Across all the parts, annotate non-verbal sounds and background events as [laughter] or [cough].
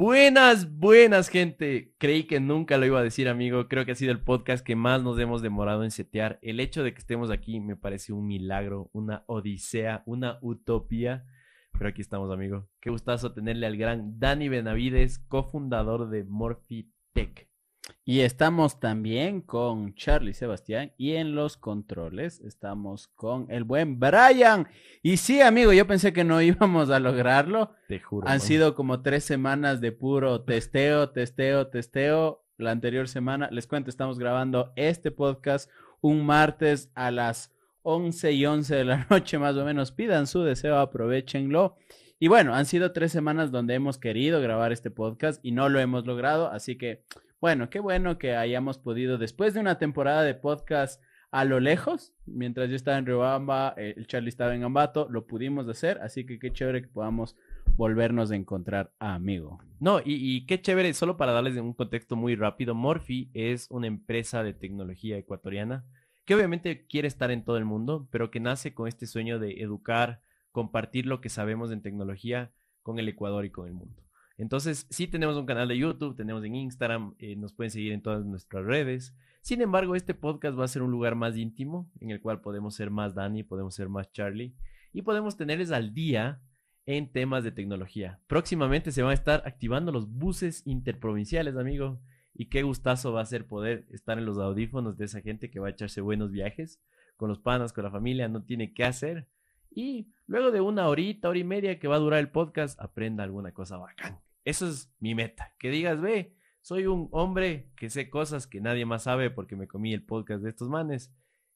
Buenas, buenas, gente. Creí que nunca lo iba a decir, amigo. Creo que ha sido el podcast que más nos hemos demorado en setear. El hecho de que estemos aquí me parece un milagro, una odisea, una utopía. Pero aquí estamos, amigo. Qué gustazo tenerle al gran Dani Benavides, cofundador de Morphy Tech. Y estamos también con Charlie Sebastián y en los controles estamos con el buen Brian. Y sí, amigo, yo pensé que no [laughs] íbamos a lograrlo. Te juro. Han man. sido como tres semanas de puro [laughs] testeo, testeo, testeo. La anterior semana, les cuento, estamos grabando este podcast un martes a las 11 y 11 de la [laughs] noche más o menos. Pidan su deseo, aprovechenlo. Y bueno, han sido tres semanas donde hemos querido grabar este podcast y no lo hemos logrado. Así que, bueno, qué bueno que hayamos podido, después de una temporada de podcast a lo lejos, mientras yo estaba en Riobamba, eh, el Charlie estaba en Ambato, lo pudimos hacer. Así que qué chévere que podamos volvernos a encontrar, amigo. No, y, y qué chévere, solo para darles un contexto muy rápido, Morphy es una empresa de tecnología ecuatoriana que obviamente quiere estar en todo el mundo, pero que nace con este sueño de educar, compartir lo que sabemos en tecnología con el Ecuador y con el mundo. Entonces, sí tenemos un canal de YouTube, tenemos en Instagram, eh, nos pueden seguir en todas nuestras redes. Sin embargo, este podcast va a ser un lugar más íntimo, en el cual podemos ser más Dani, podemos ser más Charlie, y podemos tenerles al día en temas de tecnología. Próximamente se van a estar activando los buses interprovinciales, amigo. Y qué gustazo va a ser poder estar en los audífonos de esa gente que va a echarse buenos viajes con los panas, con la familia, no tiene qué hacer. Y luego de una horita, hora y media que va a durar el podcast, aprenda alguna cosa bacán. Eso es mi meta. Que digas, ve, soy un hombre que sé cosas que nadie más sabe porque me comí el podcast de estos manes,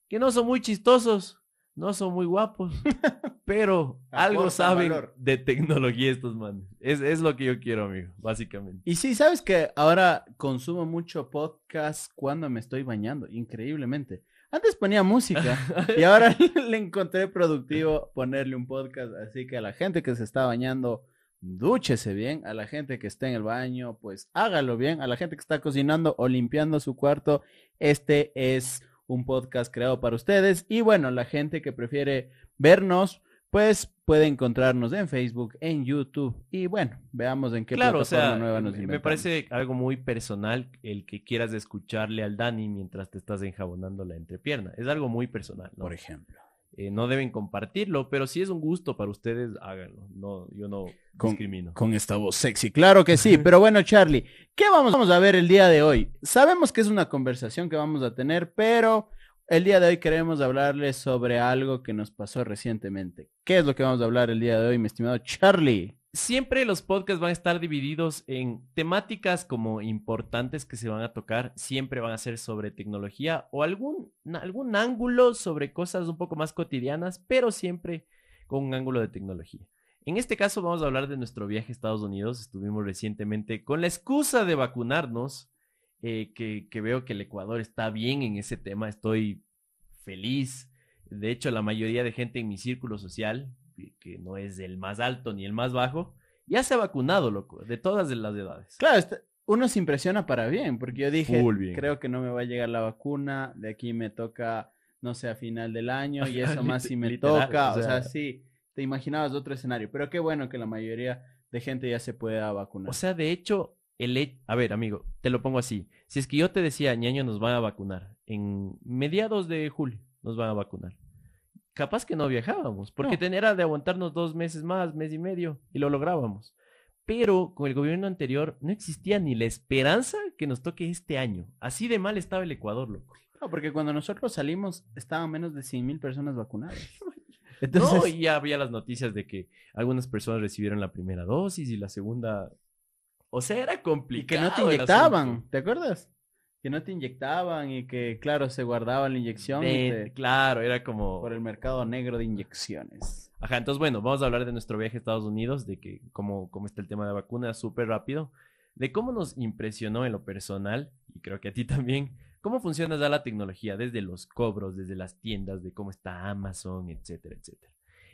que no son muy chistosos, no son muy guapos, [laughs] pero algo saben valor. de tecnología estos manes. Es, es lo que yo quiero, amigo, básicamente. Y sí, sabes que ahora consumo mucho podcast cuando me estoy bañando, increíblemente. Antes ponía música y ahora [laughs] [laughs] le encontré productivo ponerle un podcast, así que a la gente que se está bañando, dúchese bien, a la gente que está en el baño, pues hágalo bien, a la gente que está cocinando o limpiando su cuarto, este es un podcast creado para ustedes y bueno, la gente que prefiere vernos, pues puede encontrarnos en Facebook, en YouTube y bueno, veamos en qué Claro, o plataforma sea, nueva nos me- me inventamos. parece algo muy personal el que quieras escucharle al Dani mientras te estás enjabonando la entrepierna. Es algo muy personal, ¿no? por ejemplo. Eh, no deben compartirlo, pero si es un gusto para ustedes, háganlo. No, yo no Con- discrimino. Con esta voz sexy, claro que sí. Pero bueno, Charlie, ¿qué vamos, vamos a ver el día de hoy? Sabemos que es una conversación que vamos a tener, pero el día de hoy queremos hablarles sobre algo que nos pasó recientemente. ¿Qué es lo que vamos a hablar el día de hoy, mi estimado Charlie? Siempre los podcasts van a estar divididos en temáticas como importantes que se van a tocar, siempre van a ser sobre tecnología o algún, algún ángulo sobre cosas un poco más cotidianas, pero siempre con un ángulo de tecnología. En este caso vamos a hablar de nuestro viaje a Estados Unidos. Estuvimos recientemente con la excusa de vacunarnos, eh, que, que veo que el Ecuador está bien en ese tema, estoy feliz. De hecho, la mayoría de gente en mi círculo social, que- no es el más alto ni el más bajo, ya se ha vacunado, loco, de todas las edades. Claro, este- uno se impresiona para bien, porque yo dije, creo que no me va a llegar la vacuna, de aquí me toca, no sé, a final del año, [laughs] y eso más si me Literal, toca, o sea, sea- sí, te imaginabas otro escenario, pero qué bueno que la mayoría de gente ya se pueda vacunar. O sea, de hecho, el a ver, amigo, te lo pongo así. Si es que yo te decía, ñaño, nos van a vacunar en mediados de julio, nos van a vacunar. Capaz que no viajábamos, porque No. tenía de aguantarnos dos meses más, mes y medio, y lo lográbamos. Pero con el gobierno anterior no existía ni la esperanza que nos toque este año. Así de mal estaba el Ecuador, loco. No, porque cuando nosotros salimos estaban menos de 100 mil personas vacunadas. [laughs] No, Entonces, y ya había las noticias de que algunas personas recibieron la primera dosis y la segunda. O sea, era y que complicado. no te inyectaban. ¿te acuerdas? Que no te inyectaban y que, claro, se guardaba la inyección y De- te- Claro, era como. por el mercado negro de inyecciones. Ajá, entonces bueno, vamos a hablar de nuestro viaje a Estados Unidos, de que cómo, cómo está el tema de vacunas, súper rápido, de cómo nos impresionó en lo personal, y creo que a ti también, cómo funciona ya la tecnología, desde los cobros, desde las tiendas, de cómo está Amazon, etcétera, etcétera.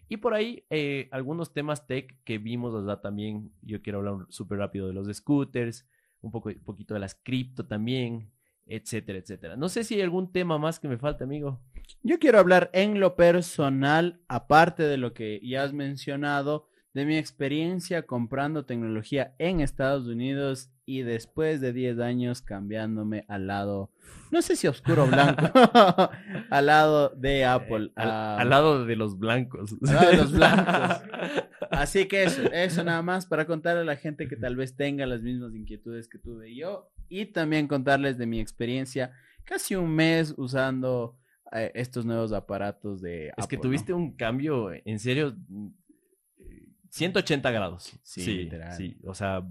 Y por ahí, eh, algunos temas tech que vimos allá también, yo quiero hablar súper rápido de los scooters, un poco, un poquito de las cripto también, etcétera, etcétera. No sé si hay algún tema más que me falta, amigo. Yo quiero hablar en lo personal, aparte de lo que ya has mencionado, de mi experiencia comprando tecnología en Estados Unidos y después de 10 años cambiándome al lado, no sé si oscuro o blanco, [laughs] [laughs] al lado de Apple. Al, ah, al lado de los blancos. al lado de los blancos. [laughs] Así que eso, eso nada más para contarle a la gente que tal vez tenga las mismas inquietudes que tuve yo y también contarles de mi experiencia casi un mes usando eh, estos nuevos aparatos de Es Apple, que ¿no? tuviste un cambio, en serio, eh, 180 grados. Sí, Sí, literal. sí, o sea,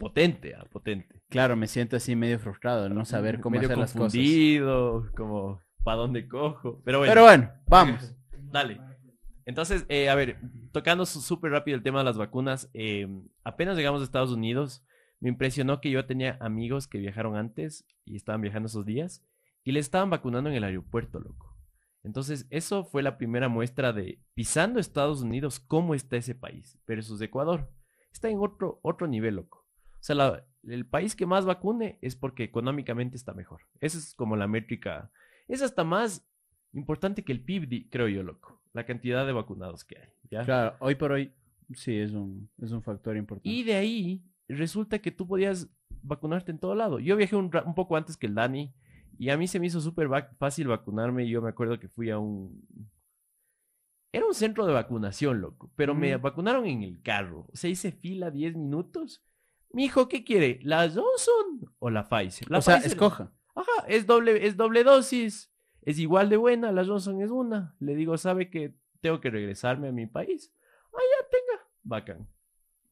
potente, ah, potente. Claro, me siento así medio frustrado de no saber cómo Medio hacer las cosas. confundido, como, ¿para dónde cojo? Pero bueno, Pero bueno, vamos. [laughs] dale. Entonces, eh, a ver, tocando súper rápido el tema de las vacunas, eh, apenas llegamos a Estados Unidos, me impresionó que yo tenía amigos que viajaron antes y estaban viajando esos días y les estaban vacunando en el aeropuerto, loco. Entonces, eso fue la primera muestra de pisando Estados Unidos, cómo está ese país versus Ecuador. Está en otro, otro nivel, loco. O sea, la- el país que más vacune es porque económicamente está mejor. Esa es como la métrica. Es hasta más importante que el PIB, creo yo, loco. La cantidad de vacunados que hay. ¿ya? Claro, hoy por hoy sí es un, es un factor importante. Y de ahí resulta que tú podías vacunarte en todo lado. Yo viajé un, poco antes que el Dani y a mí se me hizo súper vac- fácil vacunarme. Yo me acuerdo que fui a un... Era un centro de vacunación, loco, pero me vacunaron en el carro. O sea, hice fila 10 minutos. Mi hijo, ¿qué quiere? ¿La Johnson o la Pfizer? La o sea, Pfizer- escoja. Ajá, es doble, es doble dosis. Es igual de buena, la Johnson es una. Le digo, ¿sabe que tengo que regresarme a mi país? Ah, ya, tenga. Bacán.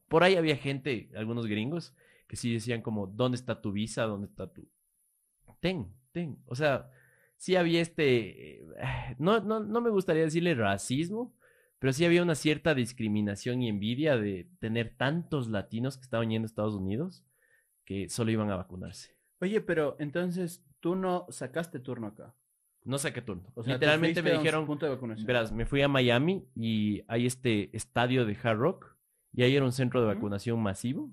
Por ahí había gente, algunos gringos, que sí decían como, ¿dónde está tu visa? ¿Dónde está tu...? Ten, ten. O sea, sí había este... eh, No, no, no me gustaría decirle racismo, pero sí había una cierta discriminación y envidia de tener tantos latinos que estaban yendo a Estados Unidos que solo iban a vacunarse. Oye, pero entonces tú no sacaste turno acá. No saqué turno. O sea, Literalmente me dijeron, punto de vacunación. verás, me fui a Miami y hay este estadio de Hard Rock y ahí era un centro de vacunación masivo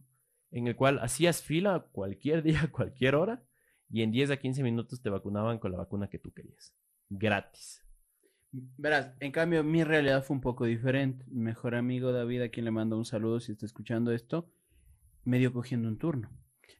en el cual hacías fila cualquier [laughs] día, cualquier hora y en 10 a 15 minutos te vacunaban con la vacuna que tú querías. Gratis. Verás, en cambio, mi realidad fue un poco diferente. Mejor amigo David, a quien le mando un saludo si está escuchando esto, me dio cogiendo un turno.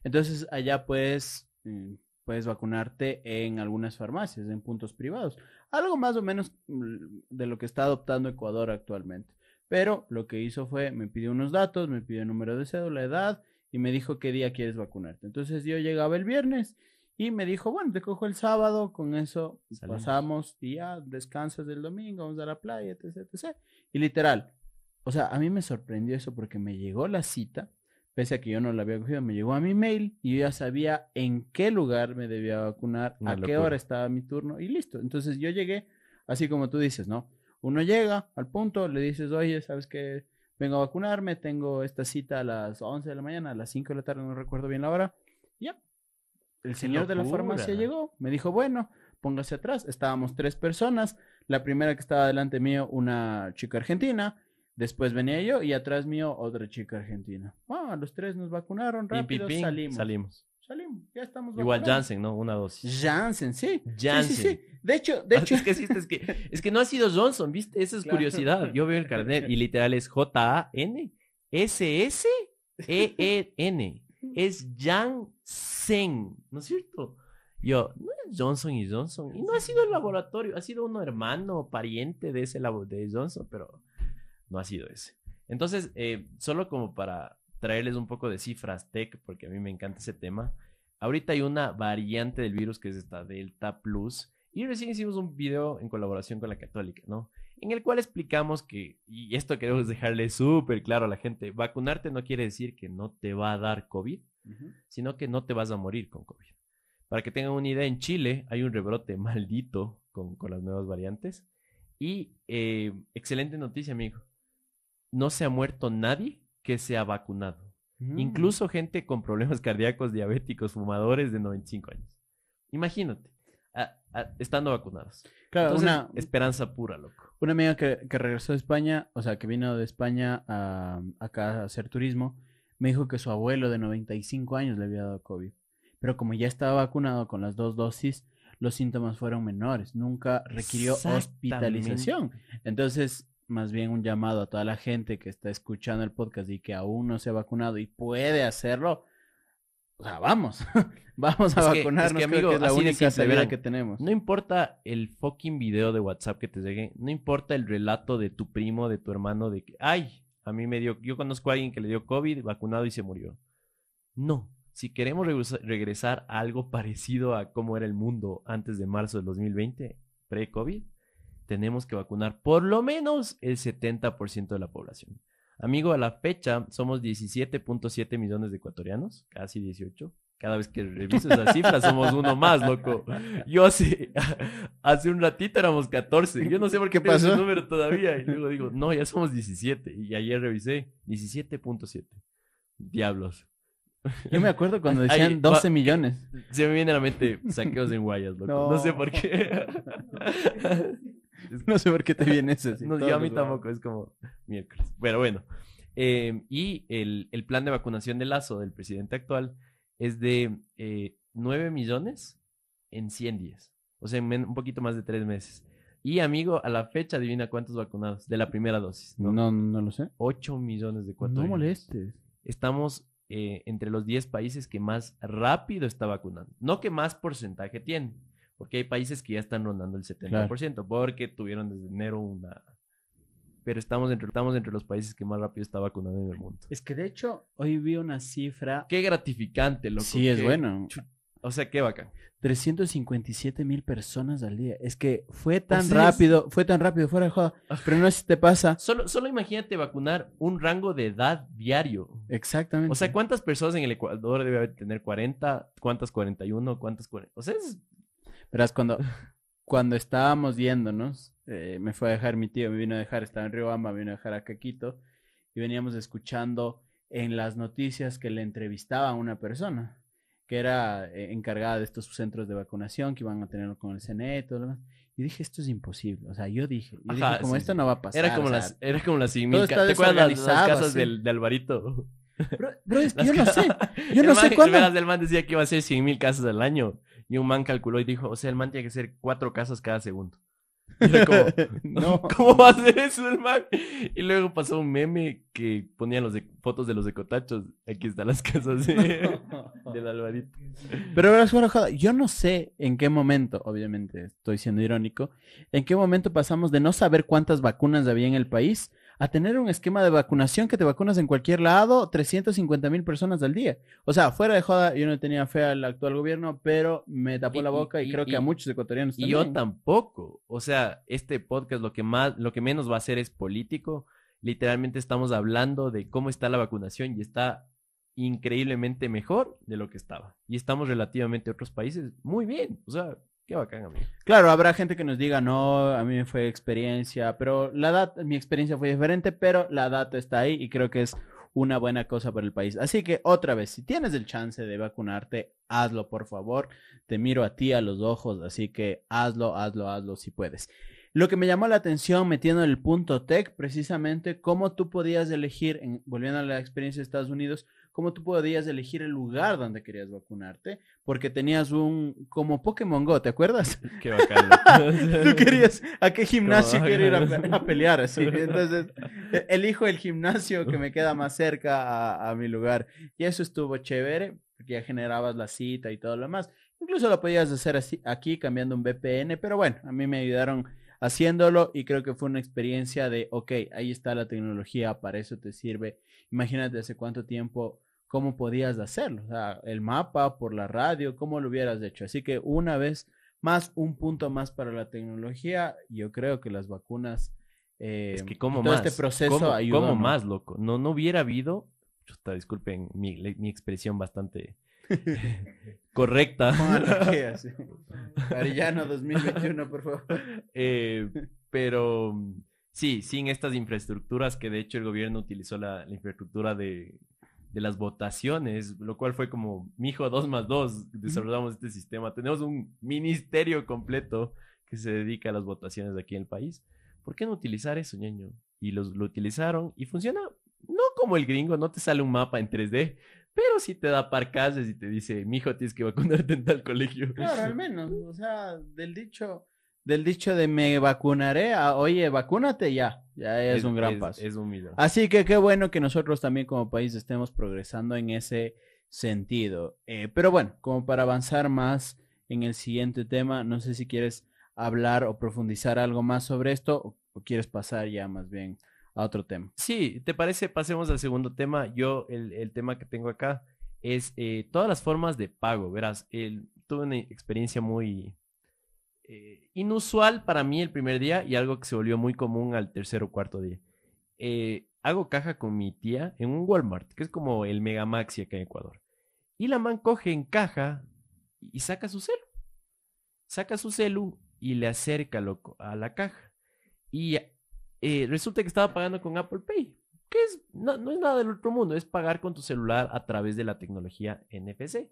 Entonces, allá puedes, mm, puedes vacunarte en algunas farmacias, en puntos privados. Algo más o menos mm, de lo que está adoptando Ecuador actualmente. Pero lo que hizo fue, me pidió unos datos, me pidió el número de cédula, edad, y me dijo qué día quieres vacunarte. Entonces yo llegaba el viernes y me dijo, bueno, te cojo el sábado, con eso Salimos. pasamos y ya descansas del domingo, vamos a la playa, etc, etc. Y literal, o sea, a mí me sorprendió eso porque me llegó la cita, pese a que yo no la había cogido, me llegó a mi mail y yo ya sabía en qué lugar me debía vacunar, Una a qué hora estaba mi turno y listo. Entonces yo llegué, así como tú dices, ¿no? Uno llega al punto, le dices, oye, ¿sabes qué? Vengo a vacunarme, tengo esta cita a las 11 de la mañana, a las 5 de la tarde, no recuerdo bien la hora. El señor de la farmacia llegó, me dijo, bueno, póngase atrás. Estábamos tres personas. La primera que estaba delante mío, una chica argentina. Después venía yo y atrás mío otra chica argentina. Ah, los tres nos vacunaron rápido, pim, salimos. salimos. Salimos, ya estamos Igual vacunados. Janssen, ¿no? Una dosis. Janssen, sí. Janssen. sí, sí. De hecho, de [laughs] hecho. es, que, es, que, es que no ha sido Johnson, ¿viste? Esa es Claro. curiosidad. Yo veo el carnet y literal es J-A-N-S-S-E-E-N. Es Janssen, ¿no es cierto? Yo, no es Johnson y Johnson. Y no ha sido el laboratorio, ha sido uno hermano o pariente de ese labo- de Johnson, pero no ha sido ese. Entonces, eh, solo como para traerles un poco de cifras tech, porque a mí me encanta ese tema. Ahorita hay una variante del virus que es esta Delta Plus. Y recién hicimos un video en colaboración con la Católica, ¿no? En el cual explicamos que, y esto queremos dejarle súper claro a la gente, vacunarte no quiere decir que no te va a dar COVID, sino que no te vas a morir con COVID. Para que tengan una idea, en Chile hay un rebrote [laughs] maldito con, con las nuevas variantes. Y eh, excelente noticia, amigo. No se ha muerto nadie que se ha vacunado. Mm. Incluso gente con problemas [laughs] cardíacos, diabéticos, fumadores de 95 años. Imagínate, a- a- estando vacunados. Claro, Entonces, una, esperanza pura, loco. una amiga que, que regresó de España, o sea, que vino de España a, acá a hacer turismo, me dijo que su abuelo de 95 años le había dado COVID. Pero como ya estaba vacunado con las dos dosis, los síntomas fueron menores. Nunca requirió hospitalización. Entonces, más bien un llamado a toda la gente que está escuchando el podcast y que aún no se ha vacunado y puede hacerlo. O sea, vamos, [laughs] vamos a Es que- vacunarnos, es que, creo amigo, que es la única verán, que tenemos. No importa el fucking video de WhatsApp que te llegue, no importa el relato de tu primo, de tu hermano, de que, ay, a mí me dio, yo conozco a alguien que le dio COVID, vacunado y se murió. No, si queremos regresa- regresar a algo [laughs] parecido a cómo era el mundo antes de marzo del 2020, pre-COVID, tenemos que vacunar por lo menos el 70% de la población. Amigo, a la fecha somos 17.7 millones de ecuatorianos, casi 18. Cada vez que reviso esa cifra somos uno más, loco. Yo hace, [laughs] hace un ratito éramos 14. Yo no sé por qué ¿Qué tengo ese pasó? número todavía. Y luego digo, no, ya somos 17. Y ayer revisé 17.7. Diablos. Yo me acuerdo cuando [laughs] Ahí decían va- 12 millones. Se me viene a la mente saqueos en Guayas, loco. No, No. sé por qué. [laughs] No sé por qué te viene eso. así, [laughs] No, yo a mí tampoco, es como miércoles. Pero bueno. Eh, y el, el plan de vacunación de Lazo del presidente actual es de eh, 9 millones en 100 días. O sea, en un poquito más de 3 meses. Y amigo, a la fecha, adivina cuántos vacunados de la primera dosis. No, no, no lo sé. 8 millones de No ecuatorianos. molestes. Estamos eh, entre los 10 países que más rápido está vacunando. No que más porcentaje tienen. Porque hay países que ya están rondando el 70%. Porque tuvieron desde enero una... Pero estamos entre, estamos entre los países que más rápido está vacunando en el mundo. Es que de hecho, hoy vi una cifra. Qué gratificante, loco. sí, es qué- bueno. O sea, qué bacán. 357 mil personas al día. Es que fue tan sea, es- rápido, fue tan rápido, fuera de joda. Pero no sé si te pasa. Solo, solo imagínate vacunar un rango de edad diario. Exactamente. O sea, ¿cuántas personas en el Ecuador debe tener 40? ¿Cuántas 41? ¿Cuántas 40? O sea, es... Verás, cuando, cuando estábamos yéndonos, eh, me fue a dejar mi tío, me vino a dejar, estaba en Riobamba, me vino a dejar a Caquito, y veníamos escuchando en las noticias que le entrevistaba a una persona que era eh, encargada de estos centros de vacunación que iban a tenerlo con el CNE y todo lo demás. Y dije, esto es imposible. O sea, yo dije, yo dije, como sí, esto sí. no va a pasar. Era como o sea, las, era como las 100 todo mil está ca- ¿Te acuerdas las, casas del, de Alvarito? Bro, yo no sé. [laughs] Yo no sé man- cuándo. decía que iba a ser 100 mil casas al año. Y un man calculó y dijo, o sea, el man tiene que hacer cuatro casas cada segundo. [laughs] Como, [laughs] No. [laughs] ¿cómo va a hacer eso el man? Y luego pasó un meme que ponía los de- fotos de los ecotachos. Aquí están las casas de- del Alvarito. Pero de joda, yo no sé en qué momento, obviamente estoy siendo irónico, en qué momento pasamos de no saber cuántas vacunas había en el país a tener un esquema de vacunación que te vacunas en cualquier lado, 350 mil personas al día. O sea, fuera de joda, yo no tenía fe al actual gobierno, pero me tapó Y- la boca y, y- creo que a muchos ecuatorianos Y yo tampoco. O sea, este podcast lo que más, lo que menos va a hacer es político. Literalmente estamos hablando de cómo está la vacunación y está increíblemente mejor de lo que estaba. Y estamos relativamente a otros países muy bien. O sea, qué. Claro, habrá gente que nos diga, no, a mí me fue experiencia, pero la data, mi experiencia fue diferente, pero la data está ahí y creo que es una buena cosa para el país. Así que otra vez, si tienes el chance de vacunarte, hazlo, por favor. Te miro a ti a los ojos, así que hazlo, hazlo, hazlo si puedes. Lo que me llamó la atención metiendo el punto tech, precisamente cómo tú podías elegir, en- volviendo a la experiencia de Estados Unidos, cómo tú podías elegir el lugar donde querías vacunarte, porque tenías un, como Pokémon Go, ¿te acuerdas? [laughs] Qué bacán. [laughs] Tú querías a qué gimnasio quiero ir a, pe- a pelear, así. [laughs] Entonces, e- elijo el gimnasio que me queda más cerca a, a mi lugar. Y eso estuvo chévere, porque ya generabas la cita y todo lo demás. Incluso lo podías hacer así, aquí cambiando un VPN, pero bueno, a mí me ayudaron haciéndolo y creo que fue una experiencia de, ok, ahí está la tecnología, para eso te sirve. Imagínate hace cuánto tiempo, cómo podías hacerlo. O sea, el mapa por la radio, cómo lo hubieras hecho. Así que una vez más, un punto más para la tecnología, yo creo que las vacunas... eh, Es que como todo más. este proceso ¿Cómo, ayudó, cómo ¿no? más, loco? No, no hubiera habido. Chuta, disculpen mi, mi expresión bastante [laughs] correcta. [laughs] Arellano 2021, por favor. [laughs] Eh, pero mm, sí, sin estas infraestructuras que de hecho el gobierno utilizó la, la infraestructura de, de las votaciones, lo cual fue como, mijo, dos más dos, desarrollamos este sistema. Tenemos un ministerio completo que se dedica a las votaciones de aquí en el país. ¿Por qué no utilizar eso, ñeño? Y los, lo utilizaron y funciona, no como el gringo, no te sale un mapa en 3D, pero sí te da parcases y te dice, mijo, tienes que vacunarte en tal colegio. Claro, al [laughs] menos. O sea, del dicho del dicho de me vacunaré a, oye, vacúnate ya. Ya es, un gran paso. Es un milagro. Así que qué bueno que nosotros también como país estemos progresando en ese sentido. Eh, pero bueno, como para avanzar más en el siguiente tema, no sé si quieres hablar o profundizar algo más sobre esto o, o quieres pasar ya más bien a otro tema. Sí, ¿te parece? Pasemos al segundo tema. Yo, el, el tema que tengo acá es eh, todas las formas de pago. Verás, el, tuve una experiencia muy eh, inusual para mí el primer día y algo que se volvió muy común al tercer o cuarto día. Eh, hago caja con mi tía en un Walmart, que es como el Mega Maxi acá en Ecuador. Y la man coge en caja y saca su celu. Saca su celu y le acerca loco, a la caja. Y eh, resulta que estaba pagando con Apple Pay, que es, no, es nada del otro mundo, es pagar con tu celular a través de la tecnología NFC,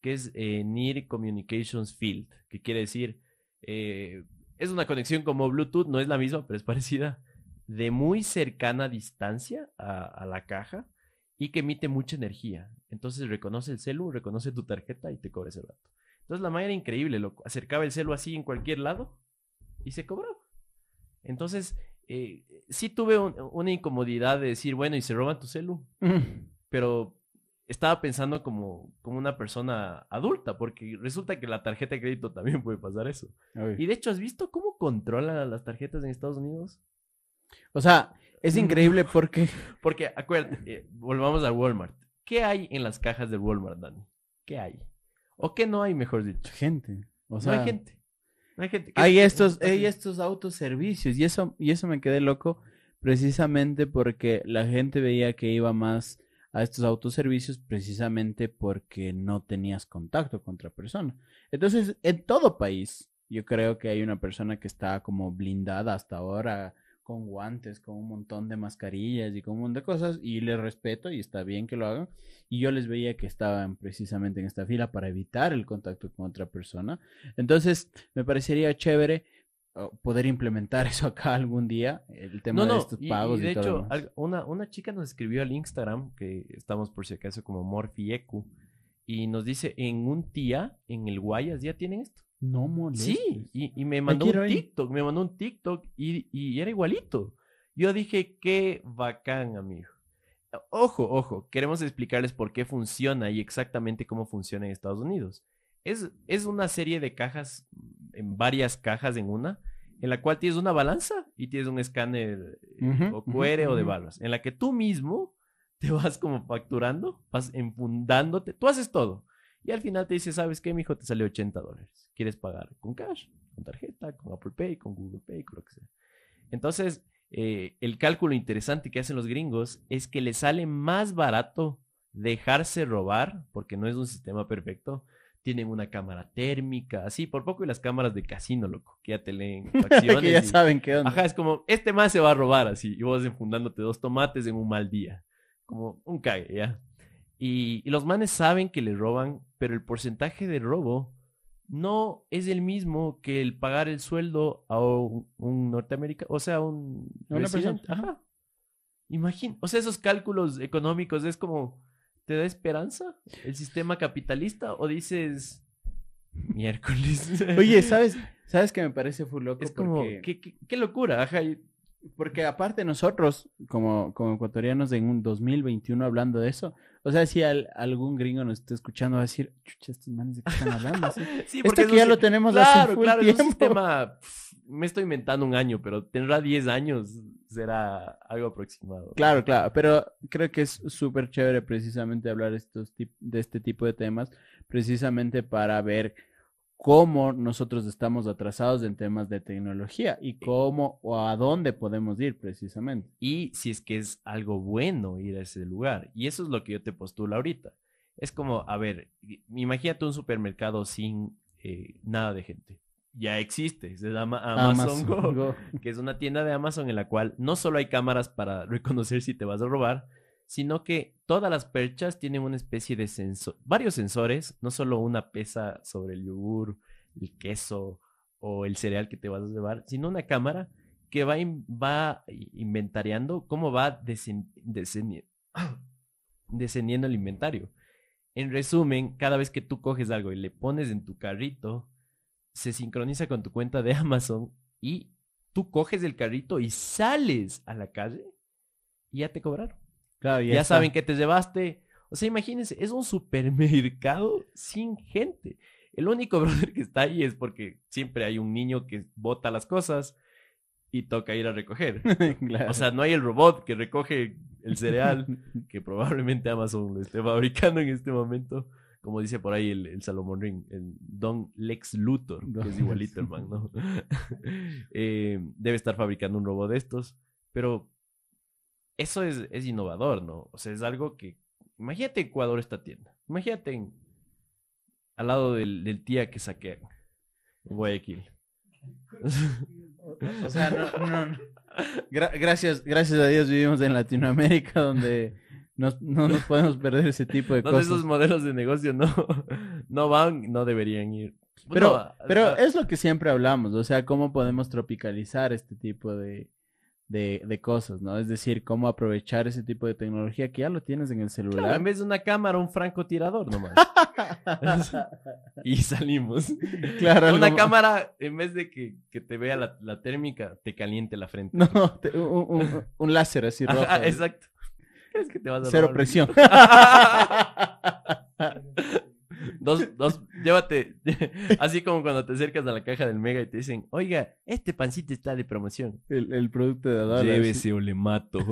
que es Near Communications Field, que quiere decir, eh, es una conexión como Bluetooth, no es la misma, pero es parecida, de muy cercana distancia a, a la caja y que emite mucha energía. Entonces reconoce el celu, reconoce tu tarjeta y te cobra ese rato. Entonces la manera increíble, loco. Acercaba el celu así en cualquier lado y se cobraba. Entonces, eh, sí tuve un- una incomodidad de decir, bueno, y se roban tu celu. Pero estaba pensando como, como una persona adulta, porque resulta que la tarjeta de crédito también puede pasar eso. Y de hecho, ¿has visto cómo controlan las tarjetas en Estados Unidos? O sea, es [laughs] increíble porque Porque, acuérdate, eh, volvamos al Walmart. ¿Qué hay en las cajas del Walmart, Dani? ¿Qué hay? ¿O qué no hay, mejor dicho? gente, o no hay gente. No hay gente. ¿Qué- hay estos, hay estos autoservicios y eso, y eso me quedé loco precisamente porque la gente veía que iba más a estos autoservicios precisamente porque no tenías contacto con otra persona. Entonces, en todo país, yo creo que hay una persona que está como blindada hasta ahora con guantes, con un montón de mascarillas y con un montón de cosas y les respeto y está bien que lo hagan. Y yo les veía que estaban precisamente en esta fila para evitar el contacto con otra persona. Entonces, me parecería chévere poder implementar [laughs] eso acá algún día, el tema No, de estos pagos y y, de todo hecho, una, una chica nos escribió al Instagram, que estamos por si acaso como Morfiecu, y nos dice, en un tía, en el Guayas, ¿ya tienen esto? No molestes. Sí, y, y me mandó un ir. TikTok, me mandó un TikTok y, y era igualito. Yo dije, qué bacán, amigo. Ojo, ojo, queremos explicarles por qué funciona y exactamente cómo funciona en Estados Unidos. Es, es una serie de cajas, en varias cajas en una, en la cual tienes una balanza y tienes un escáner eh, o QR o de barras, en la que tú mismo [laughs] te vas como facturando, vas enfundándote, tú haces todo. Y al final te dice, ¿sabes qué, mijo? Te salió 80 dólares. ¿Quieres pagar con cash, con tarjeta, con Apple Pay, con Google Pay, con lo que sea? Entonces, eh, el cálculo interesante que hacen los gringos es que les sale más barato dejarse robar, porque no es un sistema perfecto. Tienen una cámara térmica, así, por poco y las cámaras de casino, loco, que ya te leen facciones. [laughs] que ya y- saben qué onda. Ajá, es como, este más se va a robar así, y vos enfundándote dos tomates en un mal día. Como un cague, ¿ya? Y, y los manes saben que le roban, pero el porcentaje de robo no es el mismo que el pagar el sueldo a un, un norteamericano, o sea, un A una persona. Ajá. Imagina, o sea, esos cálculos económicos es como, ¿te da esperanza el sistema capitalista o dices miércoles? [laughs] Oye, ¿sabes? ¿Sabes que me parece full loco? es como, Porque- qué, qué- qué locura, ajá. Porque aparte nosotros, como, como ecuatorianos en un 2021 hablando de eso, o sea, si al- algún gringo nos está escuchando va a decir, chucha, estos manes de qué están hablando. [laughs] Sí, Sí, Esto porque es que un ya lo tenemos claro, hace full claro, es un tiempo. sistema, pf, me estoy inventando un año, pero tendrá 10 años, será algo aproximado. Claro, claro, pero creo que es súper chévere precisamente hablar estos de este tipo de temas, precisamente para ver cómo nosotros estamos atrasados en temas de tecnología y cómo o a dónde podemos ir precisamente. Y si es que es algo bueno ir a ese lugar. Y eso es lo que yo te postulo ahorita. Es como, a ver, imagínate un supermercado sin eh, nada de gente. Ya existe, se llama Amazon, Go. Go. que es una tienda de Amazon en la cual no solo hay cámaras para reconocer si te vas a robar, sino que todas las perchas tienen una especie de sensor, varios sensores, no solo una pesa sobre el yogur, el queso o el cereal que te vas a llevar, sino una cámara que va, in- va inventariando cómo va [clears throat] descendiendo el inventario. En resumen, cada vez que tú coges algo y le pones en tu carrito, se sincroniza con tu cuenta de [laughs] Amazon y tú coges el carrito y sales a la calle y ya te cobraron. Claro, Ya, saben que te llevaste. O sea, imagínense, es un supermercado sin gente. El único [laughs] brother que está ahí es porque siempre hay un niño que bota las cosas y toca ir a recoger. [laughs] Claro. O sea, no hay el robot que recoge el cereal, [laughs] que probablemente Amazon lo esté fabricando en este momento. Como dice por ahí el, el Salomón Ring, el Don Lex Luthor, que es igualito, hermano. ¿no? Eh, debe estar fabricando un robot de estos, pero eso es, es innovador, ¿no? O sea, es algo que. Imagínate Ecuador esta tienda. Imagínate en- al lado del, del tía que saquean en Guayaquil. O sea, no, no, no. Gra- gracias, gracias a Dios vivimos en Latinoamérica donde nos- no nos podemos perder ese tipo de cosas. esos modelos de negocio no, no van, no deberían ir. Pero, pero es lo que siempre hablamos, o sea, cómo podemos tropicalizar este tipo de, de, de cosas, ¿no? Es decir, cómo aprovechar ese tipo de tecnología que ya lo tienes en el claro, celular. en vez de una cámara, un francotirador nomás. [laughs] y salimos. Claro, una cámara, en vez de que, que te vea la, la térmica, te caliente la frente. No, te- un, un- un láser así rojo. Ajá, exacto. ¿Crees que te vas a Cero presión. [laughs] [laughs] Dos, dos, llévate. [laughs] Así como cuando te acercas a la caja del Mega y te dicen, oiga, este pancito está de promoción. el, el producto de dólar. Llévese o le mato. [laughs]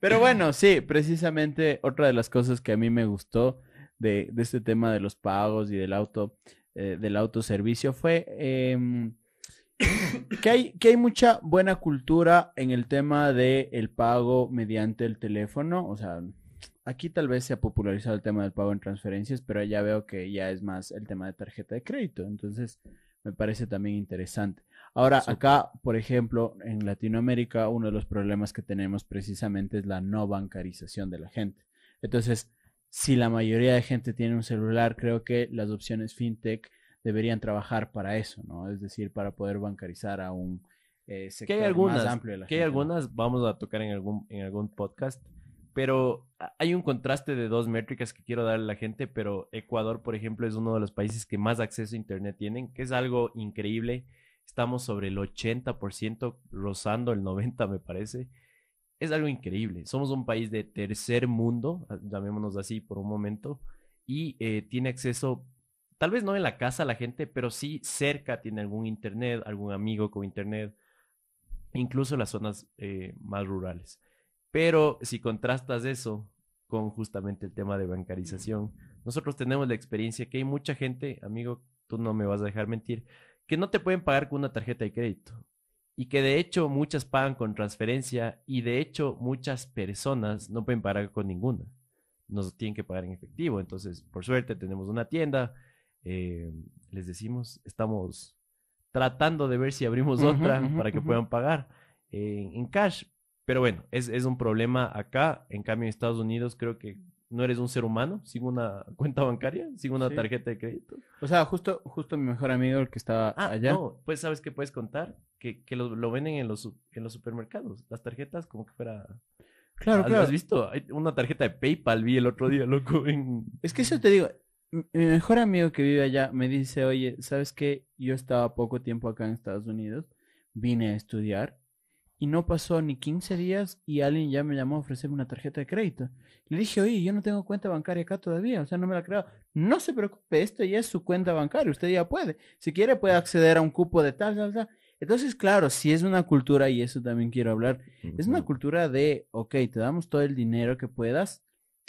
Pero bueno, sí, precisamente otra de las cosas que a mí me gustó de, de este tema de los pagos y del auto, eh, del autoservicio fue em, que, hay, que hay mucha buena cultura en el tema del el pago mediante el teléfono. O sea, aquí tal vez se ha popularizado el tema del pago en transferencias, pero ya veo que ya es más el tema de tarjeta de crédito. Entonces, me parece también interesante. Ahora, acá, por ejemplo, en Latinoamérica, uno de los problemas que tenemos precisamente es la no bancarización de la gente. Entonces, si la mayoría de gente tiene un celular, creo que las opciones fintech deberían trabajar para eso, ¿no? Es decir, para poder bancarizar a un eh, que sector hay algunas, más amplio de la que hay algunas, vamos a tocar en algún, en algún podcast, pero a- hay un contraste de dos métricas que quiero darle a la gente, pero Ecuador, por ejemplo, es uno de los países que más acceso a Internet tienen, que es algo increíble. Estamos sobre el 80%, rozando el 90%, me parece. Es algo increíble. Somos un país de tercer mundo, a- llamémonos así por un momento, y eh, tiene acceso, tal vez no en la casa la gente, pero sí cerca tiene algún internet, algún amigo con internet, incluso en las zonas eh, más rurales. Pero si contrastas eso con justamente el tema de bancarización, nosotros tenemos la experiencia que hay mucha gente, amigo, tú no me vas a dejar mentir, que no te pueden pagar con una tarjeta de crédito. Y que de hecho muchas pagan con transferencia y de hecho muchas personas no pueden pagar con ninguna. Nos tienen que pagar en efectivo. Entonces, por suerte, tenemos una tienda. eh, les decimos, estamos tratando de ver si abrimos otra para que puedan pagar en, en cash. Pero bueno, es, es un problema acá. En cambio, en Estados Unidos creo que no eres un ser humano sin una [laughs] cuenta bancaria, sin una Sí. tarjeta de crédito. O sea, justo, justo mi mejor amigo, el que estaba Ah, allá. no, pues sabes que puedes contar que, que lo, lo venden en los, en los supermercados. Las tarjetas como que fuera... Claro, ¿Has, claro. has visto? Hay una tarjeta de PayPal, vi el otro día, loco, en... Es que eso te digo, mi mejor amigo que vive allá me dice, oye, ¿sabes qué? Yo estaba poco tiempo acá en Estados Unidos, vine a estudiar y no pasó ni 15 días y alguien ya me llamó a ofrecerme una tarjeta de crédito. Le dije, oye, yo no tengo cuenta bancaria acá todavía, o sea, no me la creo. No se preocupe, esto ya es su cuenta bancaria, usted ya puede. Si quiere puede acceder a un cupo de tal, tal, tal. Entonces, claro, si es una cultura, y eso también quiero hablar, es una cultura de, ok, te damos todo el dinero que puedas,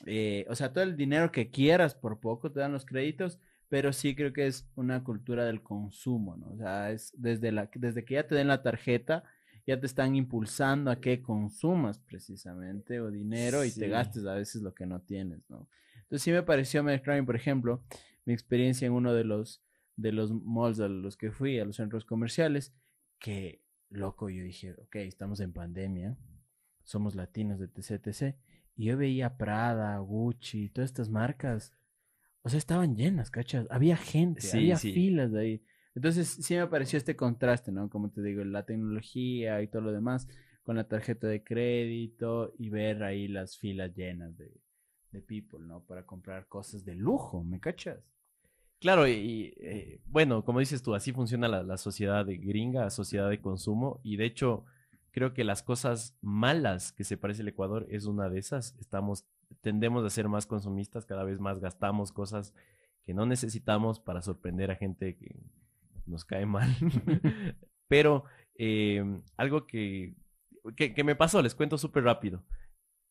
eh, o sea, todo el dinero que quieras por poco, te dan los créditos, pero sí creo que es una cultura del consumo, ¿no? O sea, es desde, la, desde que ya te den la tarjeta, ya te están impulsando a que consumas precisamente o dinero y te gastes a veces lo que no tienes, ¿no? Entonces sí me pareció extraño, por ejemplo, mi experiencia en uno de los, de los malls a los que fui, a los centros comerciales, que, loco, yo dije, ok, estamos en pandemia, somos latinos de TCTC, y yo veía Prada, Gucci, todas estas marcas, o sea, estaban llenas, ¿cachas? Había gente, Sí, había sí. filas de ahí. Entonces sí me pareció este contraste, ¿no? Como te digo, la tecnología y todo lo demás, con la tarjeta de crédito y ver ahí las filas llenas de, de people, ¿no? Para comprar cosas de lujo, ¿me cachas? Claro, y eh, bueno, como dices tú, así funciona la, la sociedad de gringa, sociedad de consumo, y de hecho, creo que las cosas malas que se parece el Ecuador es una de esas. Estamos, tendemos a ser más consumistas, cada vez más gastamos cosas que no necesitamos para sorprender a gente que nos cae mal. [laughs] Pero eh, algo que, que, que me pasó, les cuento súper rápido.